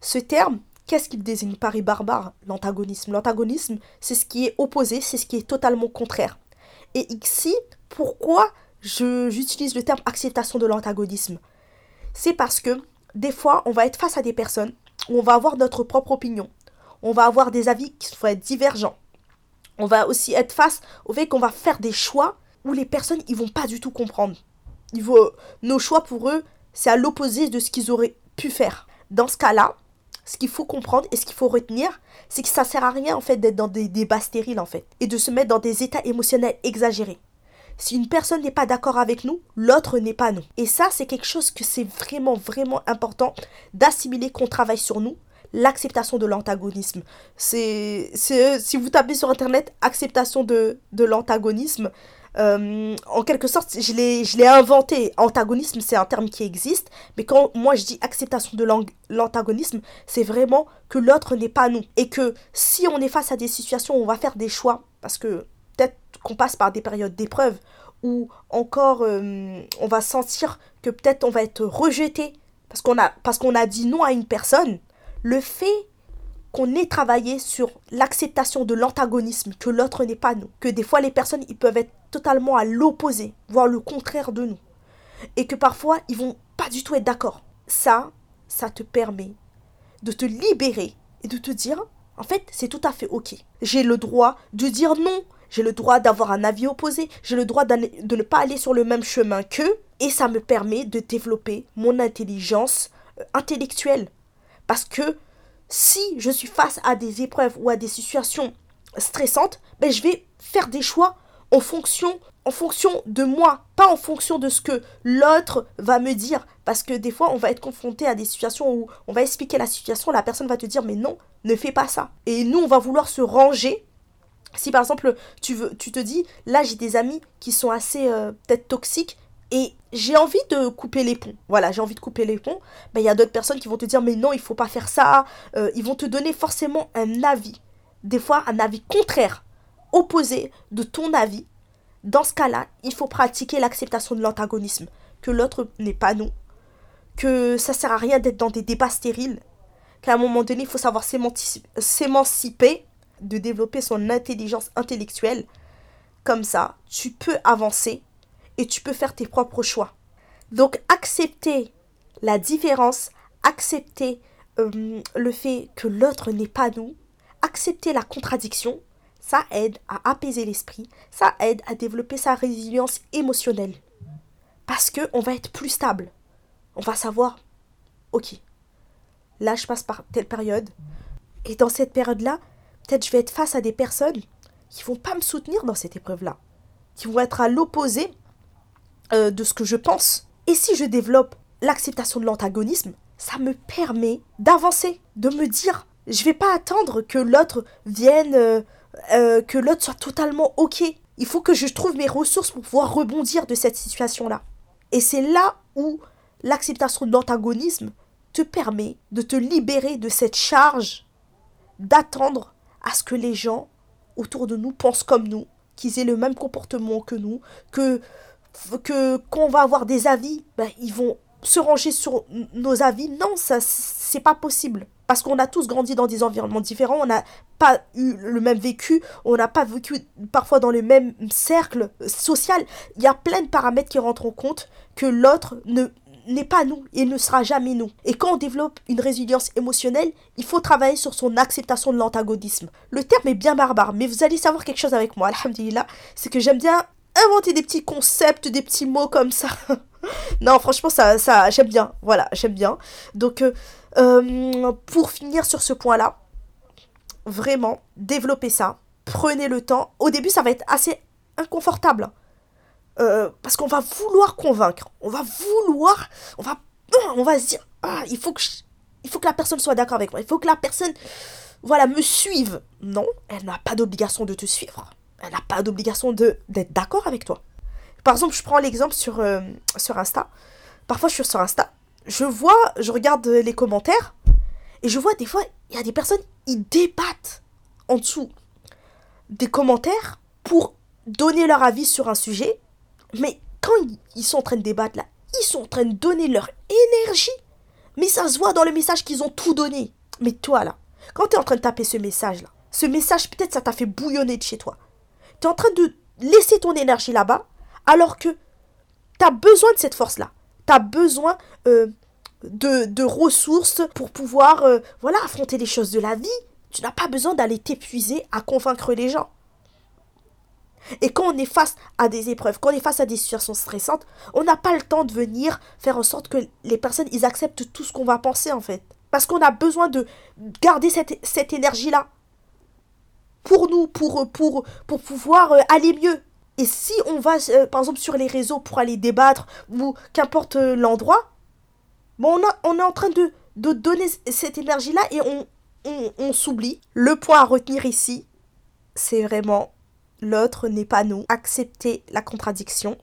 Ce terme, Qu'est-ce qu'il désigne Paris barbare L'antagonisme? L'antagonisme, c'est ce qui est opposé, c'est ce qui est totalement contraire. Et ici, pourquoi j'utilise le terme acceptation de l'antagonisme? C'est parce que des fois, on va être face à des personnes où on va avoir notre propre opinion. On va avoir des avis qui vont être divergents. On va aussi être face au fait qu'on va faire des choix où les personnes ils vont pas du tout comprendre. nos choix pour eux, c'est à l'opposé de ce qu'ils auraient pu faire. Dans ce cas-là, ce qu'il faut comprendre et ce qu'il faut retenir, c'est que ça sert à rien en fait d'être dans des débats stériles en fait et de se mettre dans des états émotionnels exagérés. Si une personne n'est pas d'accord avec nous, l'autre n'est pas nous. Et ça, c'est quelque chose que c'est vraiment, vraiment important d'assimiler qu'on travaille sur nous, l'acceptation de l'antagonisme. C'est, si vous tapez sur internet acceptation de, de l'antagonisme, euh, en quelque sorte, je l'ai inventé. Antagonisme, c'est un terme qui existe, mais quand moi je dis acceptation de l'antagonisme, c'est vraiment que l'autre n'est pas nous. Et que si on est face à des situations où on va faire des choix, parce que peut-être qu'on passe par des périodes d'épreuve, ou encore euh, on va sentir que peut-être on va être rejeté parce qu'on a, parce qu'on a dit non à une personne, le fait qu'on ait travaillé sur l'acceptation de l'antagonisme, que l'autre n'est pas nous, que des fois les personnes ils peuvent être totalement à l'opposé, voire le contraire de nous, et que parfois ils vont pas du tout être d'accord. Ça, ça te permet de te libérer et de te dire, en fait, c'est tout à fait ok. J'ai le droit de dire non, j'ai le droit d'avoir un avis opposé, j'ai le droit de ne pas aller sur le même chemin qu'eux, et ça me permet de développer mon intelligence euh, intellectuelle. Parce que si je suis face à des épreuves ou à des situations stressantes, ben je vais faire des choix en fonction de moi, pas en fonction de ce que l'autre va me dire. Parce que des fois, on va être confronté à des situations où on va expliquer la situation, la personne va te dire mais non, ne fais pas ça. Et nous, on va vouloir se ranger. Si par exemple, tu, veux, tu te dis, là j'ai des amis qui sont assez euh, peut-être toxiques et j'ai envie de couper les ponts. Voilà, j'ai envie de couper les ponts. Il y a d'autres personnes qui vont te dire mais non, il faut pas faire ça. Euh, ils vont te donner forcément un avis. Des fois, un avis contraire, opposé de ton avis dans ce cas-là, il faut pratiquer l'acceptation de l'antagonisme, que l'autre n'est pas nous, que ça sert à rien d'être dans des débats stériles, qu'à un moment donné, il faut savoir s'émanciper, de développer son intelligence intellectuelle. Comme ça, tu peux avancer et tu peux faire tes propres choix. Donc, accepter la différence, accepter euh, le fait que l'autre n'est pas nous, accepter la contradiction, ça aide à apaiser l'esprit, ça aide à développer sa résilience émotionnelle. Parce que on va être plus stable. On va savoir, ok, là je passe par telle période, et dans cette période-là, peut-être je vais être face à des personnes qui vont pas me soutenir dans cette épreuve-là, qui vont être à l'opposé euh, de ce que je pense. Et si je développe l'acceptation de l'antagonisme, ça me permet d'avancer, de me dire, je vais pas attendre que l'autre vienne euh, euh, que l'autre soit totalement ok. Il faut que je trouve mes ressources pour pouvoir rebondir de cette situation-là. Et c'est là où l'acceptation de l'antagonisme te permet de te libérer de cette charge d'attendre à ce que les gens autour de nous pensent comme nous, qu'ils aient le même comportement que nous, que que qu'on va avoir des avis, ben, ils vont se ranger sur nos avis. Non, ça c'est pas possible parce qu'on a tous grandi dans des environnements différents, on n'a pas eu le même vécu, on n'a pas vécu parfois dans le même cercle social. Il y a plein de paramètres qui rentrent en compte que l'autre ne n'est pas nous et ne sera jamais nous. Et quand on développe une résilience émotionnelle, il faut travailler sur son acceptation de l'antagonisme. Le terme est bien barbare, mais vous allez savoir quelque chose avec moi, alhamdulillah, c'est que j'aime bien inventer des petits concepts, des petits mots comme ça. *laughs* non, franchement, ça, ça j'aime bien. Voilà, j'aime bien. Donc, euh, euh, pour finir sur ce point-là, vraiment, développez ça. Prenez le temps. Au début, ça va être assez inconfortable. Euh, parce qu'on va vouloir convaincre. On va vouloir. On va, on va se dire ah, il, faut que il faut que la personne soit d'accord avec moi. Il faut que la personne voilà, me suive. Non, elle n'a pas d'obligation de te suivre. Elle n'a pas d'obligation d'être d'accord avec toi. Par exemple, je prends l'exemple sur, euh, sur Insta. Parfois, je suis sur Insta je vois, je regarde les commentaires et je vois des fois, il y a des personnes, ils débattent en dessous des commentaires pour donner leur avis sur un sujet. Mais quand ils sont en train de débattre là, ils sont en train de donner leur énergie. Mais ça se voit dans le message qu'ils ont tout donné. Mais toi là, quand tu es en train de taper ce message là, ce message peut-être ça t'a fait bouillonner de chez toi. Tu es en train de laisser ton énergie là-bas alors que tu as besoin de cette force là tu as besoin euh, de, ressources pour pouvoir euh, voilà, affronter les choses de la vie. Tu n'as pas besoin d'aller t'épuiser à convaincre les gens. Et quand on est face à des épreuves, quand on est face à des situations stressantes, on n'a pas le temps de venir faire en sorte que les personnes ils acceptent tout ce qu'on va penser en fait. Parce qu'on a besoin de garder cette, cette énergie-là pour nous, pour, pour, pour pouvoir euh, aller mieux. Et si on va, euh, par exemple, sur les réseaux pour aller débattre, ou qu'importe euh, l'endroit, bon, on, on, est en train de, de donner cette énergie-là et on, on, on s'oublie. Le point à retenir ici, c'est vraiment l'autre n'est pas nous. Accepter la contradiction.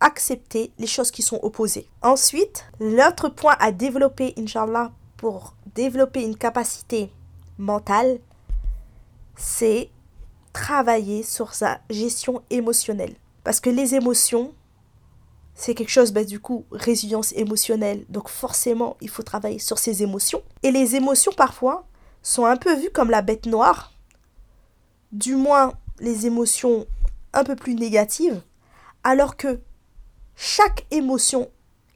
Accepter les choses qui sont opposées. Ensuite, l'autre point à développer, Inch'Allah, pour développer une capacité mentale, c'est travailler sur sa gestion émotionnelle. Parce que les émotions, c'est quelque chose, bah, du coup, résilience émotionnelle. Donc forcément, il faut travailler sur ses émotions. Et les émotions, parfois, sont un peu vues comme la bête noire. Du moins, les émotions un peu plus négatives. Alors que chaque émotion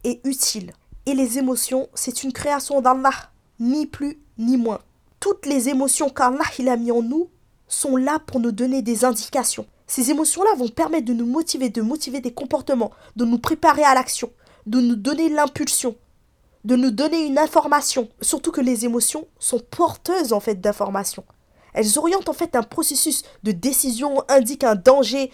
est utile. Et les émotions, c'est une création d'Allah. Ni plus, ni moins. Toutes les émotions qu'Allah il a mis en nous sont là pour nous donner des indications. Ces émotions-là vont permettre de nous motiver, de motiver des comportements, de nous préparer à l'action, de nous donner l'impulsion, de nous donner une information. Surtout que les émotions sont porteuses en fait d'informations. Elles orientent en fait un processus de décision, indiquent un danger.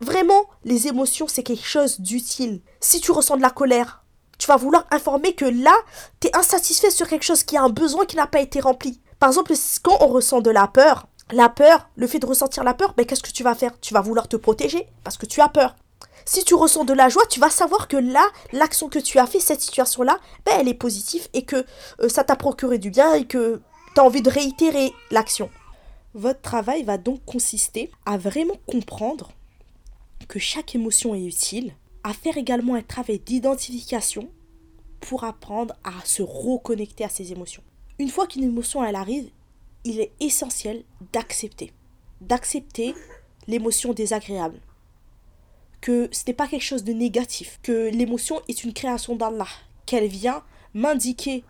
Vraiment, les émotions, c'est quelque chose d'utile. Si tu ressens de la colère, tu vas vouloir informer que là, tu es insatisfait sur quelque chose qui a un besoin qui n'a pas été rempli. Par exemple, quand on ressent de la peur, la peur, le fait de ressentir la peur, ben, qu'est-ce que tu vas faire? Tu vas vouloir te protéger parce que tu as peur. Si tu ressens de la joie, tu vas savoir que là, l'action que tu as fait, cette situation-là, ben, elle est positive et que euh, ça t'a procuré du bien et que tu as envie de réitérer l'action. Votre travail va donc consister à vraiment comprendre que chaque émotion est utile, à faire également un travail d'identification pour apprendre à se reconnecter à ses émotions. Une fois qu'une émotion elle arrive, il est essentiel d'accepter, d'accepter l'émotion désagréable, que ce n'est pas quelque chose de négatif, que l'émotion est une création d'Allah, qu'elle vient m'indiquer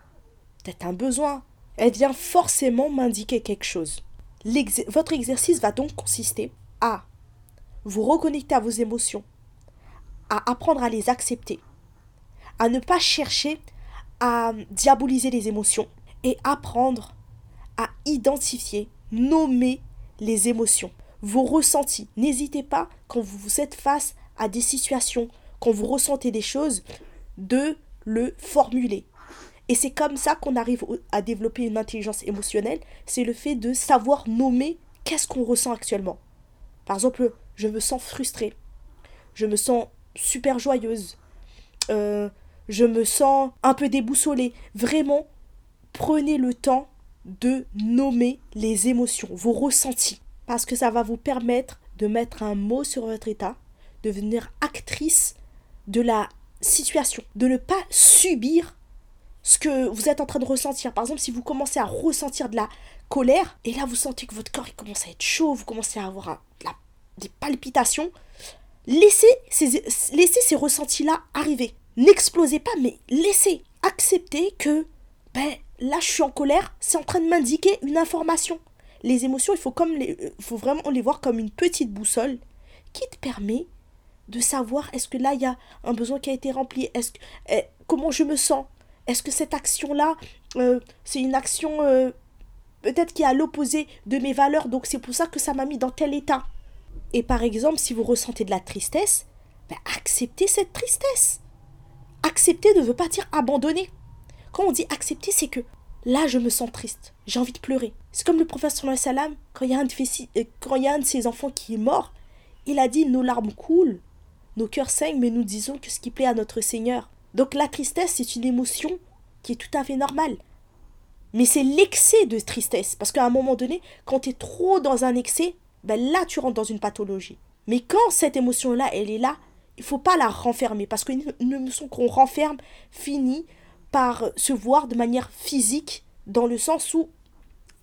peut-être un besoin, elle vient forcément m'indiquer quelque chose. Votre exercice va donc consister à vous reconnecter à vos émotions, à apprendre à les accepter, à ne pas chercher à diaboliser les émotions et apprendre à identifier, nommer les émotions, vos ressentis. N'hésitez pas quand vous êtes face à des situations, quand vous ressentez des choses, de le formuler. Et c'est comme ça qu'on arrive à développer une intelligence émotionnelle, c'est le fait de savoir nommer qu'est-ce qu'on ressent actuellement. Par exemple, je me sens frustrée, je me sens super joyeuse, euh, je me sens un peu déboussolée. Vraiment, prenez le temps de nommer les émotions, vos ressentis, parce que ça va vous permettre de mettre un mot sur votre état, de devenir actrice de la situation, de ne pas subir ce que vous êtes en train de ressentir. Par exemple, si vous commencez à ressentir de la colère, et là vous sentez que votre corps commence à être chaud, vous commencez à avoir des palpitations, laissez ces, laissez ces ressentis-là arriver. N'explosez pas, mais laissez. Acceptez que ben, là je suis en colère, c'est en train de m'indiquer une information. Les émotions, il faut, comme les, euh, faut vraiment les voir comme une petite boussole qui te permet de savoir est-ce que là il y a un besoin qui a été rempli, est-ce que, eh, comment je me sens, est-ce que cette action-là, euh, c'est une action euh, peut-être qui est à l'opposé de mes valeurs, donc c'est pour ça que ça m'a mis dans tel état? Et par exemple, si vous ressentez de la tristesse, ben, acceptez cette tristesse. Accepter ne veut pas dire abandonner. Quand on dit accepter, c'est que là, je me sens triste. J'ai envie de pleurer. C'est comme le professeur Salam, quand il, y a un de euh, quand il y a un de ses enfants qui est mort, il a dit Nos larmes coulent, nos cœurs saignent, mais nous disons que ce qui plaît à notre Seigneur. Donc la tristesse, c'est une émotion qui est tout à fait normale. Mais c'est l'excès de tristesse. Parce qu'à un moment donné, quand tu es trop dans un excès, ben là, tu rentres dans une pathologie. Mais quand cette émotion-là, elle est là, il faut pas la renfermer. Parce qu'une émotion qu'on renferme finit par se voir de manière physique, dans le sens où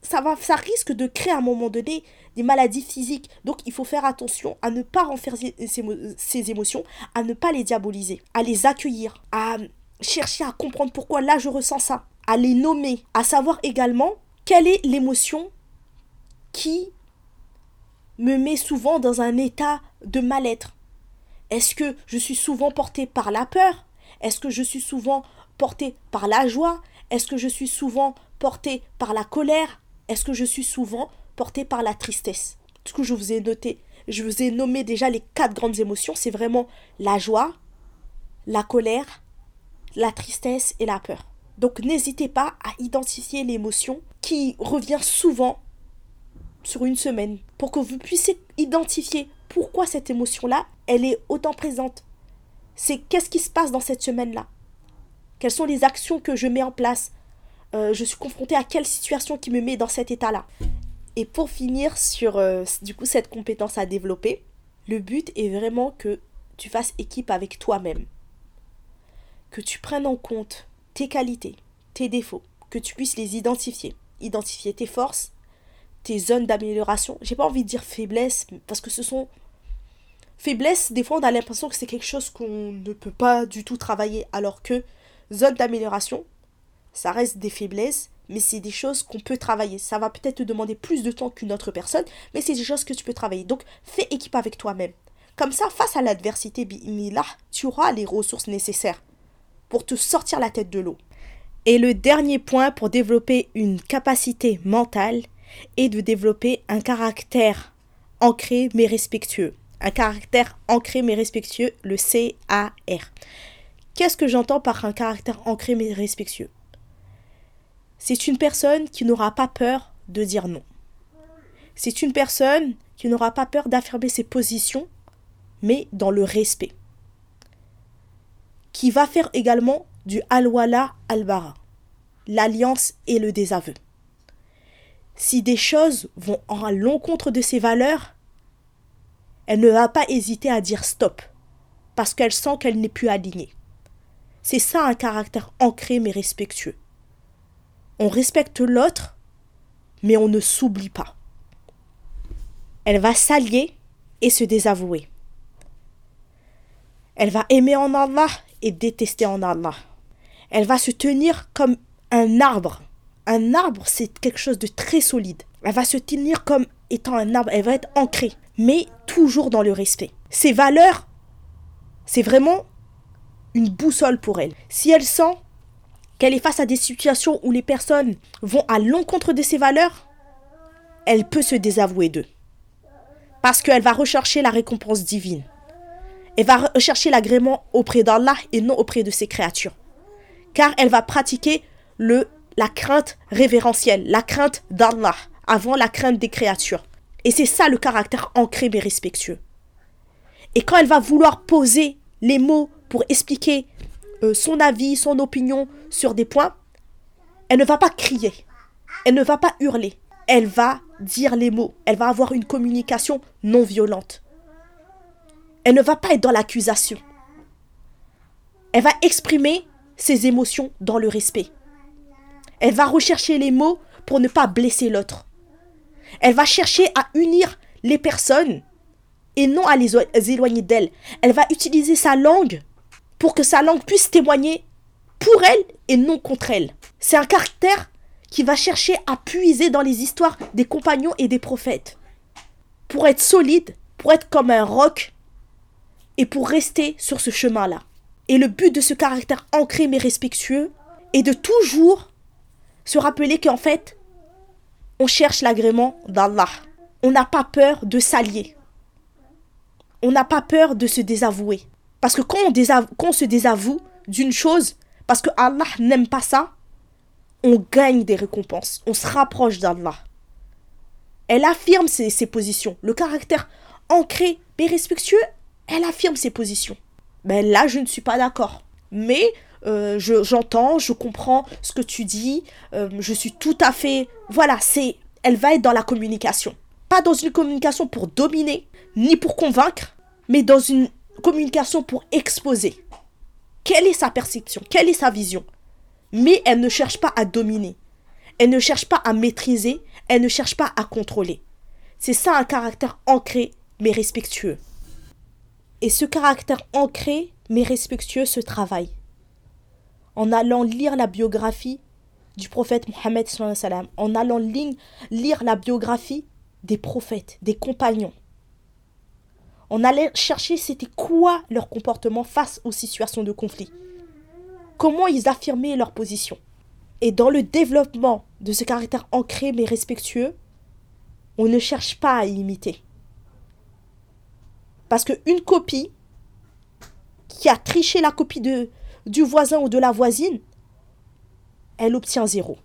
ça, va, ça risque de créer à un moment donné des maladies physiques. Donc il faut faire attention à ne pas renfermer ces, émotions, à ne pas les diaboliser, à les accueillir, à chercher à comprendre pourquoi là je ressens ça, à les nommer, à savoir également quelle est l'émotion qui me met souvent dans un état de mal-être. Est-ce que je suis souvent porté par la peur? Est-ce que je suis souvent porté par la joie? Est-ce que je suis souvent porté par la colère? Est-ce que je suis souvent porté par la tristesse? Ce que je vous ai noté, je vous ai nommé déjà les quatre grandes émotions, c'est vraiment la joie, la colère, la tristesse et la peur. Donc n'hésitez pas à identifier l'émotion qui revient souvent sur une semaine. Pour que vous puissiez identifier pourquoi cette émotion-là, elle est autant présente. C'est qu'est-ce qui se passe dans cette semaine-là? Quelles sont les actions que je mets en place? Euh, Je suis confrontée à quelle situation qui me met dans cet état-là? Et pour finir sur euh, du coup cette compétence à développer, le but est vraiment que tu fasses équipe avec toi-même. Que tu prennes en compte tes qualités, tes défauts, que tu puisses les identifier. Identifier tes forces, tes zones d'amélioration. J'ai pas envie de dire faiblesse, parce que ce sont faiblesses, des fois on a l'impression que c'est quelque chose qu'on ne peut pas du tout travailler, alors que zone d'amélioration, ça reste des faiblesses, mais c'est des choses qu'on peut travailler. Ça va peut-être te demander plus de temps qu'une autre personne, mais c'est des choses que tu peux travailler. Donc, fais équipe avec toi-même. Comme ça, face à l'adversité, tu auras les ressources nécessaires pour te sortir la tête de l'eau. Et le dernier point pour développer une capacité mentale est de développer un caractère ancré mais respectueux. Un caractère ancré mais respectueux, le CAR. Qu'est-ce que j'entends par un caractère ancré mais respectueux? C'est une personne qui n'aura pas peur de dire non. C'est une personne qui n'aura pas peur d'affirmer ses positions, mais dans le respect. Qui va faire également du al-wala al-bara, l'alliance et le désaveu. Si des choses vont à l'encontre de ses valeurs, elle ne va pas hésiter à dire stop, parce qu'elle sent qu'elle n'est plus alignée. C'est ça un caractère ancré mais respectueux. On respecte l'autre, mais on ne s'oublie pas. Elle va s'allier et se désavouer. Elle va aimer en Allah et détester en Allah. Elle va se tenir comme un arbre. Un arbre, c'est quelque chose de très solide. Elle va se tenir comme étant un arbre. Elle va être ancrée, mais toujours dans le respect. Ses valeurs, c'est vraiment une boussole pour elle. Si elle sent qu'elle est face à des situations où les personnes vont à l'encontre de ses valeurs, elle peut se désavouer d'eux. Parce qu'elle va rechercher la récompense divine. Elle va rechercher l'agrément auprès d'Allah et non auprès de ses créatures. Car elle va pratiquer le, la crainte révérentielle, la crainte d'Allah, avant la crainte des créatures. Et c'est ça le caractère ancré mais respectueux. Et quand elle va vouloir poser les mots pour expliquer euh, son avis, son opinion sur des points, elle ne va pas crier, elle ne va pas hurler, elle va dire les mots, elle va avoir une communication non violente. Elle ne va pas être dans l'accusation. Elle va exprimer ses émotions dans le respect. Elle va rechercher les mots pour ne pas blesser l'autre. Elle va chercher à unir les personnes et non à les éloigner d'elle. Elle va utiliser sa langue pour que sa langue puisse témoigner pour elle et non contre elle. C'est un caractère qui va chercher à puiser dans les histoires des compagnons et des prophètes. Pour être solide, pour être comme un roc et pour rester sur ce chemin-là. Et le but de ce caractère ancré mais respectueux est de toujours se rappeler qu'en fait, on cherche l'agrément d'Allah. On n'a pas peur de s'allier. On n'a pas peur de se désavouer. Parce que quand on, se désavoue d'une chose, parce que Allah n'aime pas ça, on gagne des récompenses. On se rapproche d'Allah. Elle affirme ses, positions. Le caractère ancré mais respectueux, elle affirme ses positions. Ben là, je ne suis pas d'accord. Mais euh, j'entends, je, comprends ce que tu dis, euh, je suis tout à fait... Voilà, c'est... Elle va être dans la communication. Pas dans une communication pour dominer, ni pour convaincre, mais dans une communication pour exposer. Quelle est sa perception? Quelle est sa vision? Mais elle ne cherche pas à dominer. Elle ne cherche pas à maîtriser. Elle ne cherche pas à contrôler. C'est ça un caractère ancré mais respectueux. Et ce caractère ancré mais respectueux se travaille. En allant lire la biographie du prophète Mohammed, en allant lire la biographie des prophètes, des compagnons, on allait chercher c'était quoi leur comportement face aux situations de conflit. Comment ils affirmaient leur position. Et dans le développement de ce caractère ancré mais respectueux, on ne cherche pas à imiter. Parce qu'une copie qui a triché la copie de, du voisin ou de la voisine, elle obtient zéro.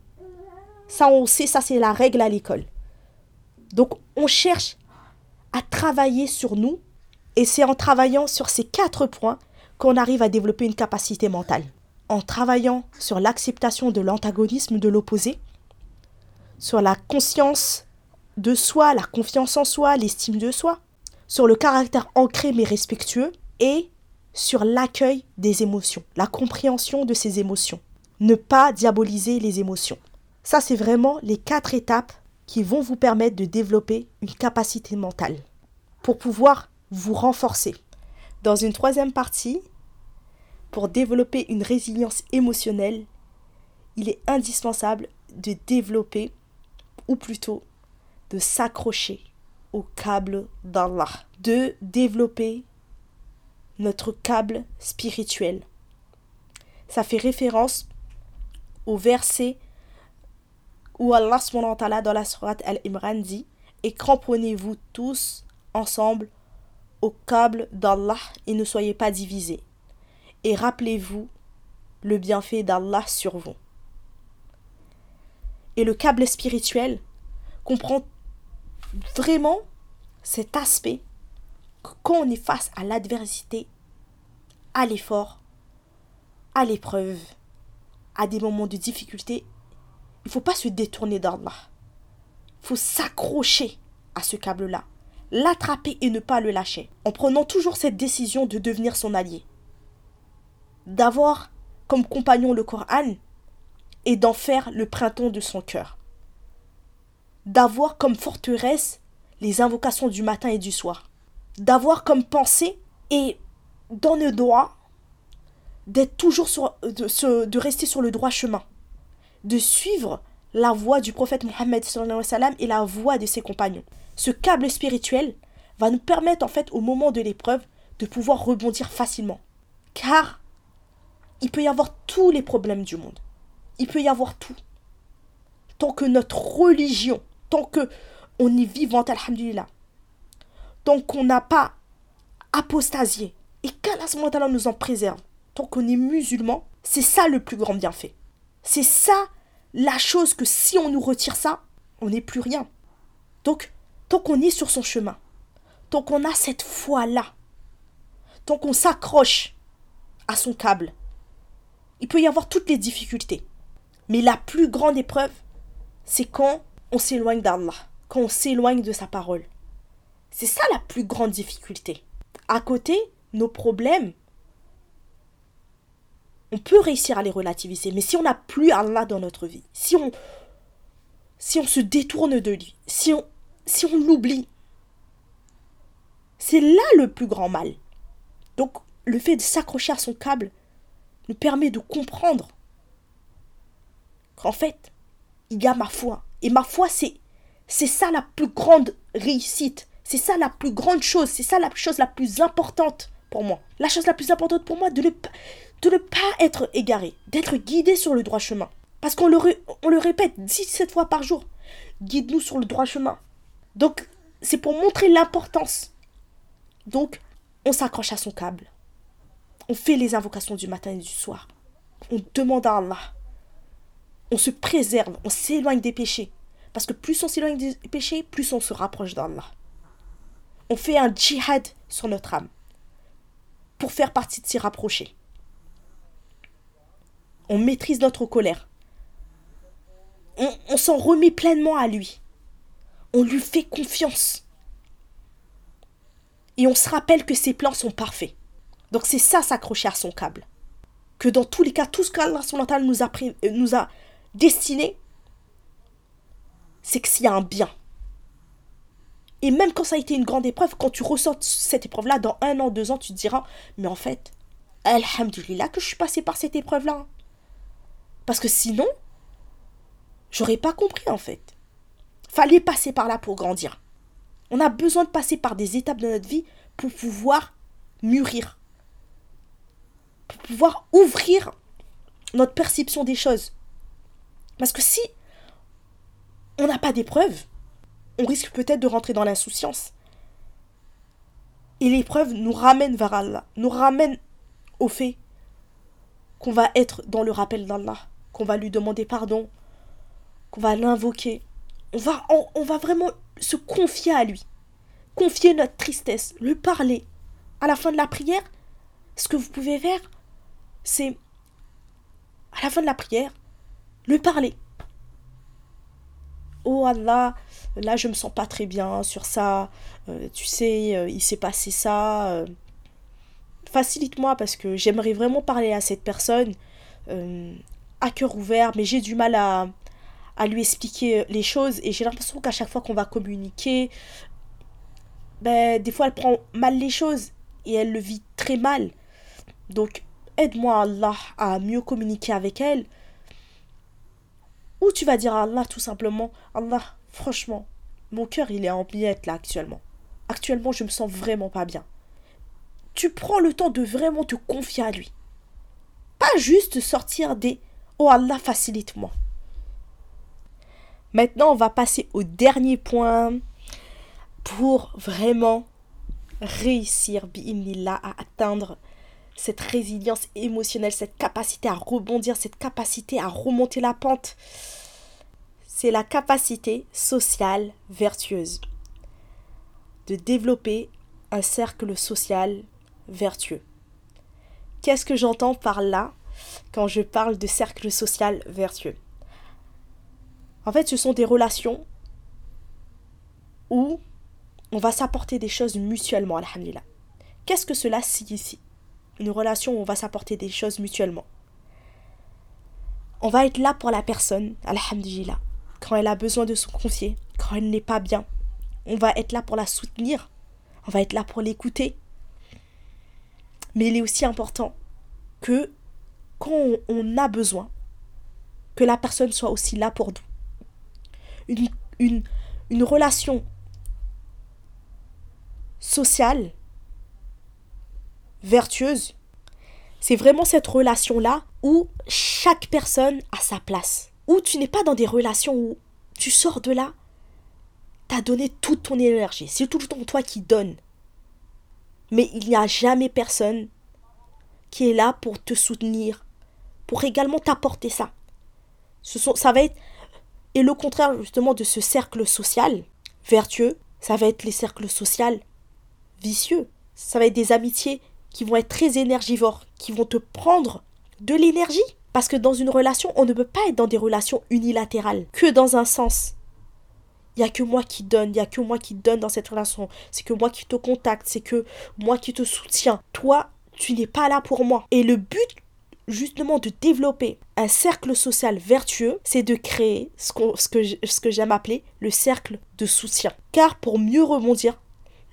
Ça, on sait, ça c'est la règle à l'école. Donc, on cherche à travailler sur nous et c'est en travaillant sur ces quatre points qu'on arrive à développer une capacité mentale. En travaillant sur l'acceptation de l'antagonisme de l'opposé, sur la conscience de soi, la confiance en soi, l'estime de soi, sur le caractère ancré mais respectueux et sur l'accueil des émotions, la compréhension de ces émotions. Ne pas diaboliser les émotions. Ça, c'est vraiment les quatre étapes qui vont vous permettre de développer une capacité mentale pour pouvoir vous renforcer. Dans une troisième partie, pour développer une résilience émotionnelle, il est indispensable de développer, ou plutôt de s'accrocher au câble d'Allah, de développer notre câble spirituel. Ça fait référence au verset où Allah dans la sourate Al-Imran dit Et cramponnez-vous tous ensemble au câble d'Allah et ne soyez pas divisés. Et rappelez-vous le bienfait d'Allah sur vous. Et le câble spirituel comprend vraiment cet aspect que quand on est face à l'adversité, à l'effort, à l'épreuve, à des moments de difficulté, il ne faut pas se détourner d'Allah. Il faut s'accrocher à ce câble-là, l'attraper et ne pas le lâcher, en prenant toujours cette décision de devenir son allié, d'avoir comme compagnon le Coran et d'en faire le printemps de son cœur, d'avoir comme forteresse les invocations du matin et du soir, d'avoir comme pensée et dans le droit d'être toujours sur, de, de rester sur le droit chemin, de suivre la voie du prophète Mohammed et la voie de ses compagnons. Ce câble spirituel va nous permettre en fait au moment de l'épreuve de pouvoir rebondir facilement. Car il peut y avoir tous les problèmes du monde. Il peut y avoir tout. Tant que notre religion, tant que on est vivant, alhamdulillah, tant qu'on n'a pas apostasié, et qu'Allah nous en préserve, tant qu'on est musulman, c'est ça le plus grand bienfait. C'est ça la chose que si on nous retire ça, on n'est plus rien. Donc, tant qu'on est sur son chemin, tant qu'on a cette foi-là, tant qu'on s'accroche à son câble, il peut y avoir toutes les difficultés. Mais la plus grande épreuve, c'est quand on s'éloigne d'Allah, quand on s'éloigne de sa parole. C'est ça la plus grande difficulté. À côté, nos problèmes, on peut réussir à les relativiser. Mais si on n'a plus Allah dans notre vie, si on, si on se détourne de lui, si on, si on l'oublie, c'est là le plus grand mal. Donc, le fait de s'accrocher à son câble nous permet de comprendre qu'en fait, il y a ma foi. Et ma foi, c'est, c'est ça la plus grande réussite. C'est ça la plus grande chose. C'est ça la chose la plus importante pour moi. La chose la plus importante pour moi, de ne, de ne pas être égaré, d'être guidé sur le droit chemin. Parce qu'on le, on le répète 17 fois par jour. Guide-nous sur le droit chemin. Donc, c'est pour montrer l'importance. Donc, on s'accroche à son câble. On fait les invocations du matin et du soir. On demande à Allah. On se préserve, on s'éloigne des péchés. Parce que plus on s'éloigne des péchés, plus on se rapproche d'Allah. On fait un djihad sur notre âme pour faire partie de s'y rapprocher on maîtrise notre colère. On, s'en remet pleinement à lui. On lui fait confiance. Et on se rappelle que ses plans sont parfaits. Donc c'est ça s'accrocher à son câble. Que dans tous les cas, tout ce qu'Allah nous euh, nous a destiné, c'est que s'il y a un bien. Et même quand ça a été une grande épreuve, quand tu ressors cette épreuve-là, dans un an, deux ans, tu te diras, mais en fait, Alhamdulillah que je suis passé par cette épreuve-là. Parce que sinon, j'aurais pas compris en fait. Fallait passer par là pour grandir. On a besoin de passer par des étapes de notre vie pour pouvoir mûrir. Pour pouvoir ouvrir notre perception des choses. Parce que si on n'a pas d'épreuve, on risque peut-être de rentrer dans l'insouciance. Et l'épreuve nous ramène vers Allah, nous ramène au fait qu'on va être dans le rappel d'Allah qu'on va lui demander pardon, qu'on va l'invoquer. On va, on, va vraiment se confier à lui, confier notre tristesse, lui parler. À la fin de la prière, ce que vous pouvez faire, c'est, à la fin de la prière, lui parler. Oh Allah, là je me sens pas très bien sur ça, euh, tu sais, euh, il s'est passé ça. Euh, facilite-moi parce que j'aimerais vraiment parler à cette personne à cœur ouvert, mais j'ai du mal à, à lui expliquer les choses et j'ai l'impression qu'à chaque fois qu'on va communiquer, ben, des fois elle prend mal les choses et elle le vit très mal. Donc aide-moi Allah à mieux communiquer avec elle. Ou tu vas dire à Allah tout simplement, Allah, franchement, mon cœur il est en billette là actuellement. Actuellement, je me sens vraiment pas bien. Tu prends le temps de vraiment te confier à lui. Pas juste sortir des Oh Allah, facilite-moi. Maintenant, on va passer au dernier point pour vraiment réussir, à atteindre cette résilience émotionnelle, cette capacité à rebondir, cette capacité à remonter la pente. C'est la capacité sociale vertueuse. De développer un cercle social vertueux. Qu'est-ce que j'entends par là quand je parle de cercle social vertueux? En fait, ce sont des relations où on va s'apporter des choses mutuellement, alhamdulillah. Qu'est-ce que cela signifie? Une relation où on va s'apporter des choses mutuellement. On va être là pour la personne, alhamdulillah, quand elle a besoin de se confier, quand elle n'est pas bien. On va être là pour la soutenir. On va être là pour l'écouter. Mais il est aussi important que quand on a besoin, que la personne soit aussi là pour nous. Une, une, une relation sociale, vertueuse, c'est vraiment cette relation-là où chaque personne a sa place. Où tu n'es pas dans des relations où tu sors de là, tu as donné toute ton énergie. C'est tout le temps toi qui donne. Mais il n'y a jamais personne qui est là pour te soutenir, pour également t'apporter ça. Ce sont, ça va être, et le contraire justement de ce cercle social vertueux, ça va être les cercles sociaux vicieux. Ça va être des amitiés qui vont être très énergivores, qui vont te prendre de l'énergie. Parce que dans une relation, on ne peut pas être dans des relations unilatérales, que dans un sens. Il n'y a que moi qui donne, il n'y a que moi qui donne dans cette relation. C'est que moi qui te contacte, c'est que moi qui te soutiens. Toi, tu n'es pas là pour moi. Et le but justement de développer un cercle social vertueux, c'est de créer ce, que, que j'aime appeler le cercle de soutien. Car pour mieux rebondir,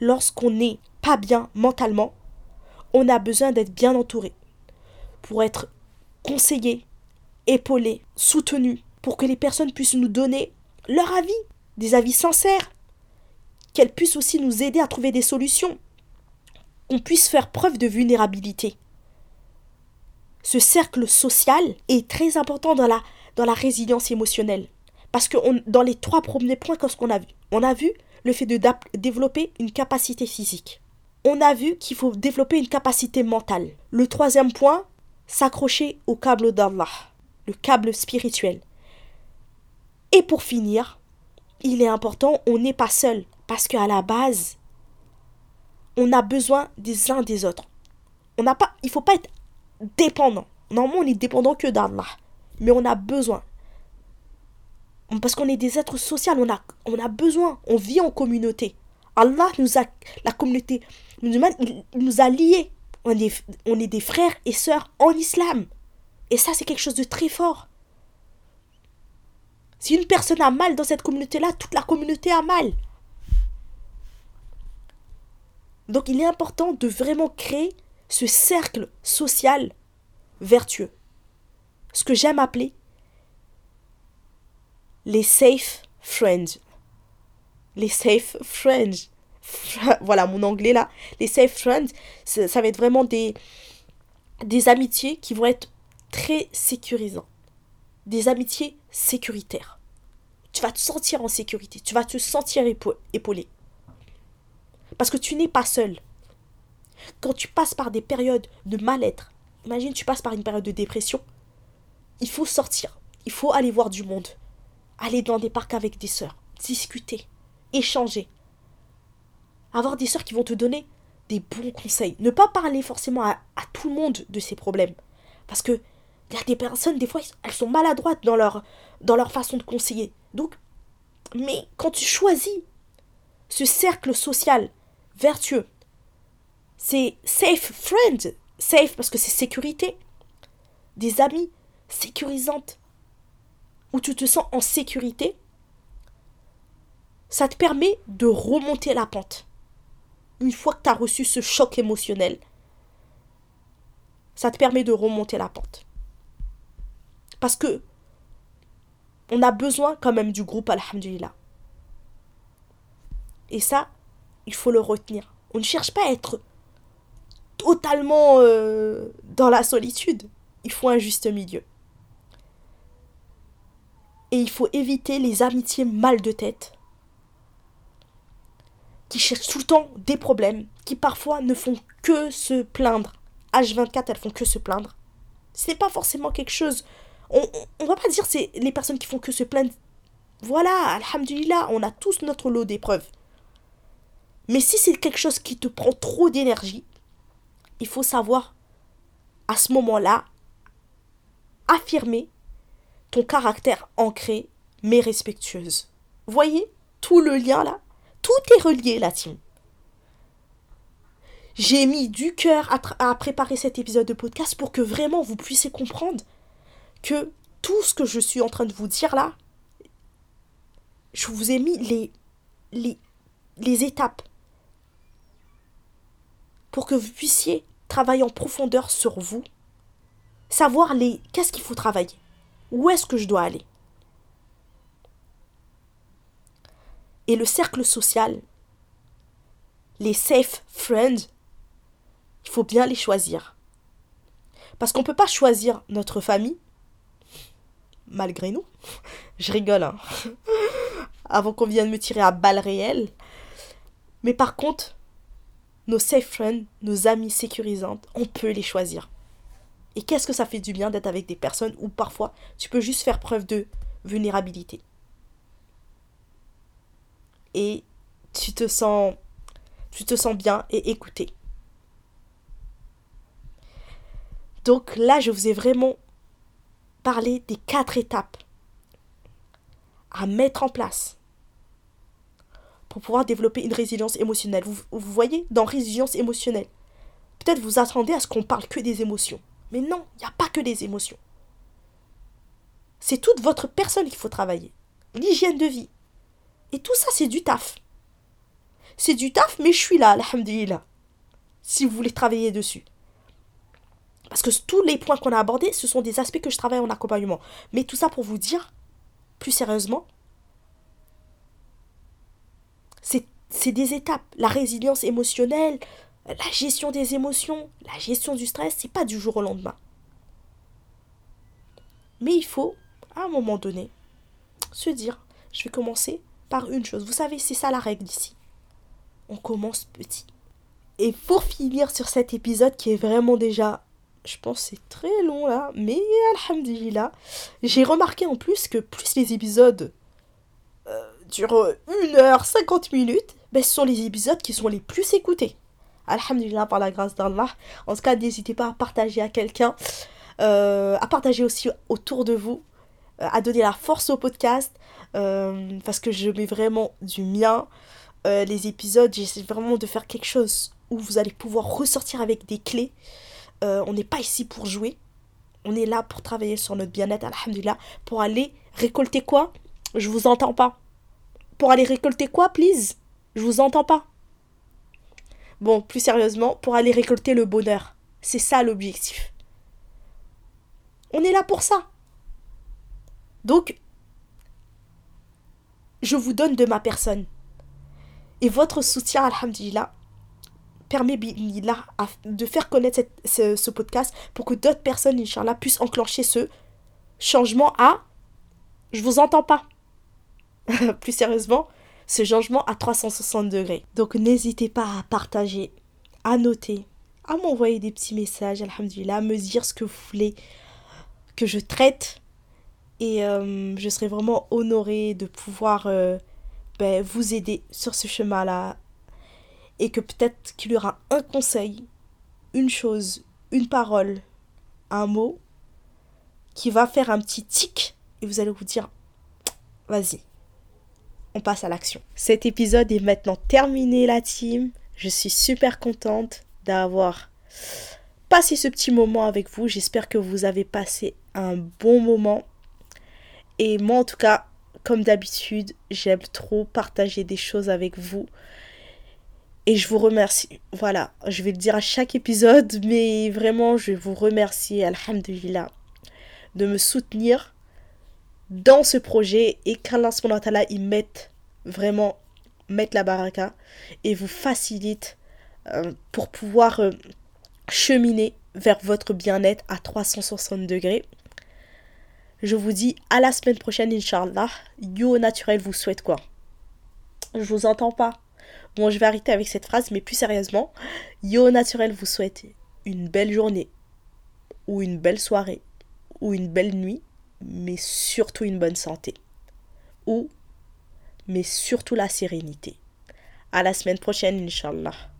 lorsqu'on n'est pas bien mentalement, on a besoin d'être bien entouré. Pour être conseillé, épaulé, soutenu, pour que les personnes puissent nous donner leur avis, des avis sincères, qu'elles puissent aussi nous aider à trouver des solutions, qu'on puisse faire preuve de vulnérabilité. Ce cercle social est très important dans la, dans la résilience émotionnelle. Parce que dans les trois premiers points, qu'est-ce qu'on a vu? On a vu le fait de développer une capacité physique. On a vu qu'il faut développer une capacité mentale. Le troisième point, s'accrocher au câble d'Allah, le câble spirituel. Et pour finir, il est important, on n'est pas seul, parce qu'à la base, on a besoin des uns des autres. On n'a pas, il faut pas être dépendant. Normalement, on est dépendant que d'Allah, mais on a besoin parce qu'on est des êtres sociaux, on a, besoin, on vit en communauté. Allah nous a, la communauté musulmane, nous a liés. On est, on est des frères et sœurs en islam. Et ça, c'est quelque chose de très fort. Si une personne a mal dans cette communauté-là, toute la communauté a mal. Donc il est important de vraiment créer ce cercle social vertueux. Ce que j'aime appeler les safe friends. Les safe friends. *laughs* voilà mon anglais là. Les safe friends, ça, va être vraiment des, des amitiés qui vont être très sécurisants. Des amitiés sécuritaires. Tu vas te sentir en sécurité. Tu vas te sentir épaulé. Parce que tu n'es pas seul. Quand tu passes par des périodes de mal-être, imagine tu passes par une période de dépression, il faut sortir. Il faut aller voir du monde aller dans des parcs avec des sœurs, discuter, échanger. Avoir des sœurs qui vont te donner des bons conseils. Ne pas parler forcément à, tout le monde de ces problèmes. Parce que il y a des personnes, des fois, elles sont maladroites dans leur, dans leur façon de conseiller. Donc, mais quand tu choisis ce cercle social vertueux, c'est safe friend, safe parce que c'est sécurité, des amis sécurisantes, où tu te sens en sécurité, ça te permet de remonter la pente. Une fois que tu as reçu ce choc émotionnel, ça te permet de remonter la pente. Parce que on a besoin quand même du groupe, alhamdulillah. Et ça, il faut le retenir. On ne cherche pas à être totalement euh, dans la solitude. Il faut un juste milieu. Et il faut éviter les amitiés mal de tête qui cherchent tout le temps des problèmes, qui parfois ne font que se plaindre. H24, elles font que se plaindre. C'est pas forcément quelque chose. On, on, va pas dire c'est les personnes qui font que se plaindre. Voilà, alhamdulillah, on a tous notre lot d'épreuves. Mais si c'est quelque chose qui te prend trop d'énergie, il faut savoir à ce moment-là affirmer ton caractère ancré mais respectueuse. Voyez tout le lien là? Tout est relié la team. J'ai mis du cœur à, préparer cet épisode de podcast pour que vraiment vous puissiez comprendre que tout ce que je suis en train de vous dire là, je vous ai mis les, les, les étapes pour que vous puissiez travailler en profondeur sur vous, savoir les qu'est-ce qu'il faut travailler, où est-ce que je dois aller? Et le cercle social, les safe friends, il faut bien les choisir. Parce qu'on ne peut pas choisir notre famille, malgré nous. *laughs* Je rigole, hein. *laughs* Avant qu'on vienne me tirer à balles réelles. Mais par contre, nos safe friends, nos amis sécurisantes, on peut les choisir. Et qu'est-ce que ça fait du bien d'être avec des personnes où parfois tu peux juste faire preuve de vulnérabilité. Et tu te sens tu te sens bien et écouté. Donc là, je vous ai vraiment parlé des quatre étapes à mettre en place pour pouvoir développer une résilience émotionnelle. Vous, voyez, dans résilience émotionnelle, peut-être vous attendez à ce qu'on parle que des émotions. Mais non, il n'y a pas que des émotions. C'est toute votre personne qu'il faut travailler. L'hygiène de vie. Et tout ça, c'est du taf. C'est du taf, mais je suis là, alhamdulillah. Si vous voulez travailler dessus. Parce que tous les points qu'on a abordés, ce sont des aspects que je travaille en accompagnement. Mais tout ça pour vous dire, plus sérieusement, c'est des étapes. La résilience émotionnelle, la gestion des émotions, la gestion du stress, c'est pas du jour au lendemain. Mais il faut, à un moment donné, se dire, je vais commencer par une chose. Vous savez, c'est ça la règle ici. On commence petit. Et pour finir sur cet épisode qui est vraiment déjà, je pense c'est très long là, mais alhamdulillah, j'ai remarqué en plus que plus les épisodes durent 1 heure 50 minutes, ben, ce sont les épisodes qui sont les plus écoutés. Alhamdulillah, par la grâce d'Allah. En tout cas, n'hésitez pas à partager à quelqu'un, euh, à partager aussi autour de vous, euh, à donner la force au podcast, euh, parce que je mets vraiment du mien. les épisodes, j'essaie vraiment de faire quelque chose où vous allez pouvoir ressortir avec des clés. on n'est pas ici pour jouer. On est là pour travailler sur notre bien-être, alhamdulillah, pour aller récolter quoi? Je vous entends pas. Pour aller récolter quoi, please? Je vous entends pas. Bon, plus sérieusement, pour aller récolter le bonheur. C'est ça l'objectif. On est là pour ça. Donc, je vous donne de ma personne. Et votre soutien, alhamdulillah, permet de faire connaître ce, podcast pour que d'autres personnes, Inch'Allah, puissent enclencher ce changement à je vous entends pas. *laughs* Plus sérieusement, ce changement à 360 degrés. Donc n'hésitez pas à partager, à noter, à m'envoyer des petits messages, à me dire ce que vous voulez que je traite. Et euh, je serai vraiment honorée de pouvoir euh, ben, vous aider sur ce chemin-là. Et que peut-être qu'il y aura un conseil, une chose, une parole, un mot qui va faire un petit tic et vous allez vous dire vas-y on passe à l'action. Cet épisode est maintenant terminé la team. Je suis super contente d'avoir passé ce petit moment avec vous. J'espère que vous avez passé un bon moment. Et moi en tout cas, comme d'habitude, j'aime trop partager des choses avec vous. Et je vous remercie. Voilà, je vais le dire à chaque épisode, mais vraiment, je vous remercier, Alhamdulillah, de me soutenir dans ce projet et qu'Allah il mette vraiment mettre la baraka et vous facilite euh, pour pouvoir euh, cheminer vers votre bien-être à 360 degrés. Je vous dis à la semaine prochaine, Inch'Allah. Yo naturel vous souhaite quoi? Je vous entends pas. Bon, je vais arrêter avec cette phrase, mais plus sérieusement, Yo naturel vous souhaite une belle journée, ou une belle soirée, ou une belle nuit, mais surtout une bonne santé. Ou, mais surtout la sérénité. À la semaine prochaine, Inch'Allah.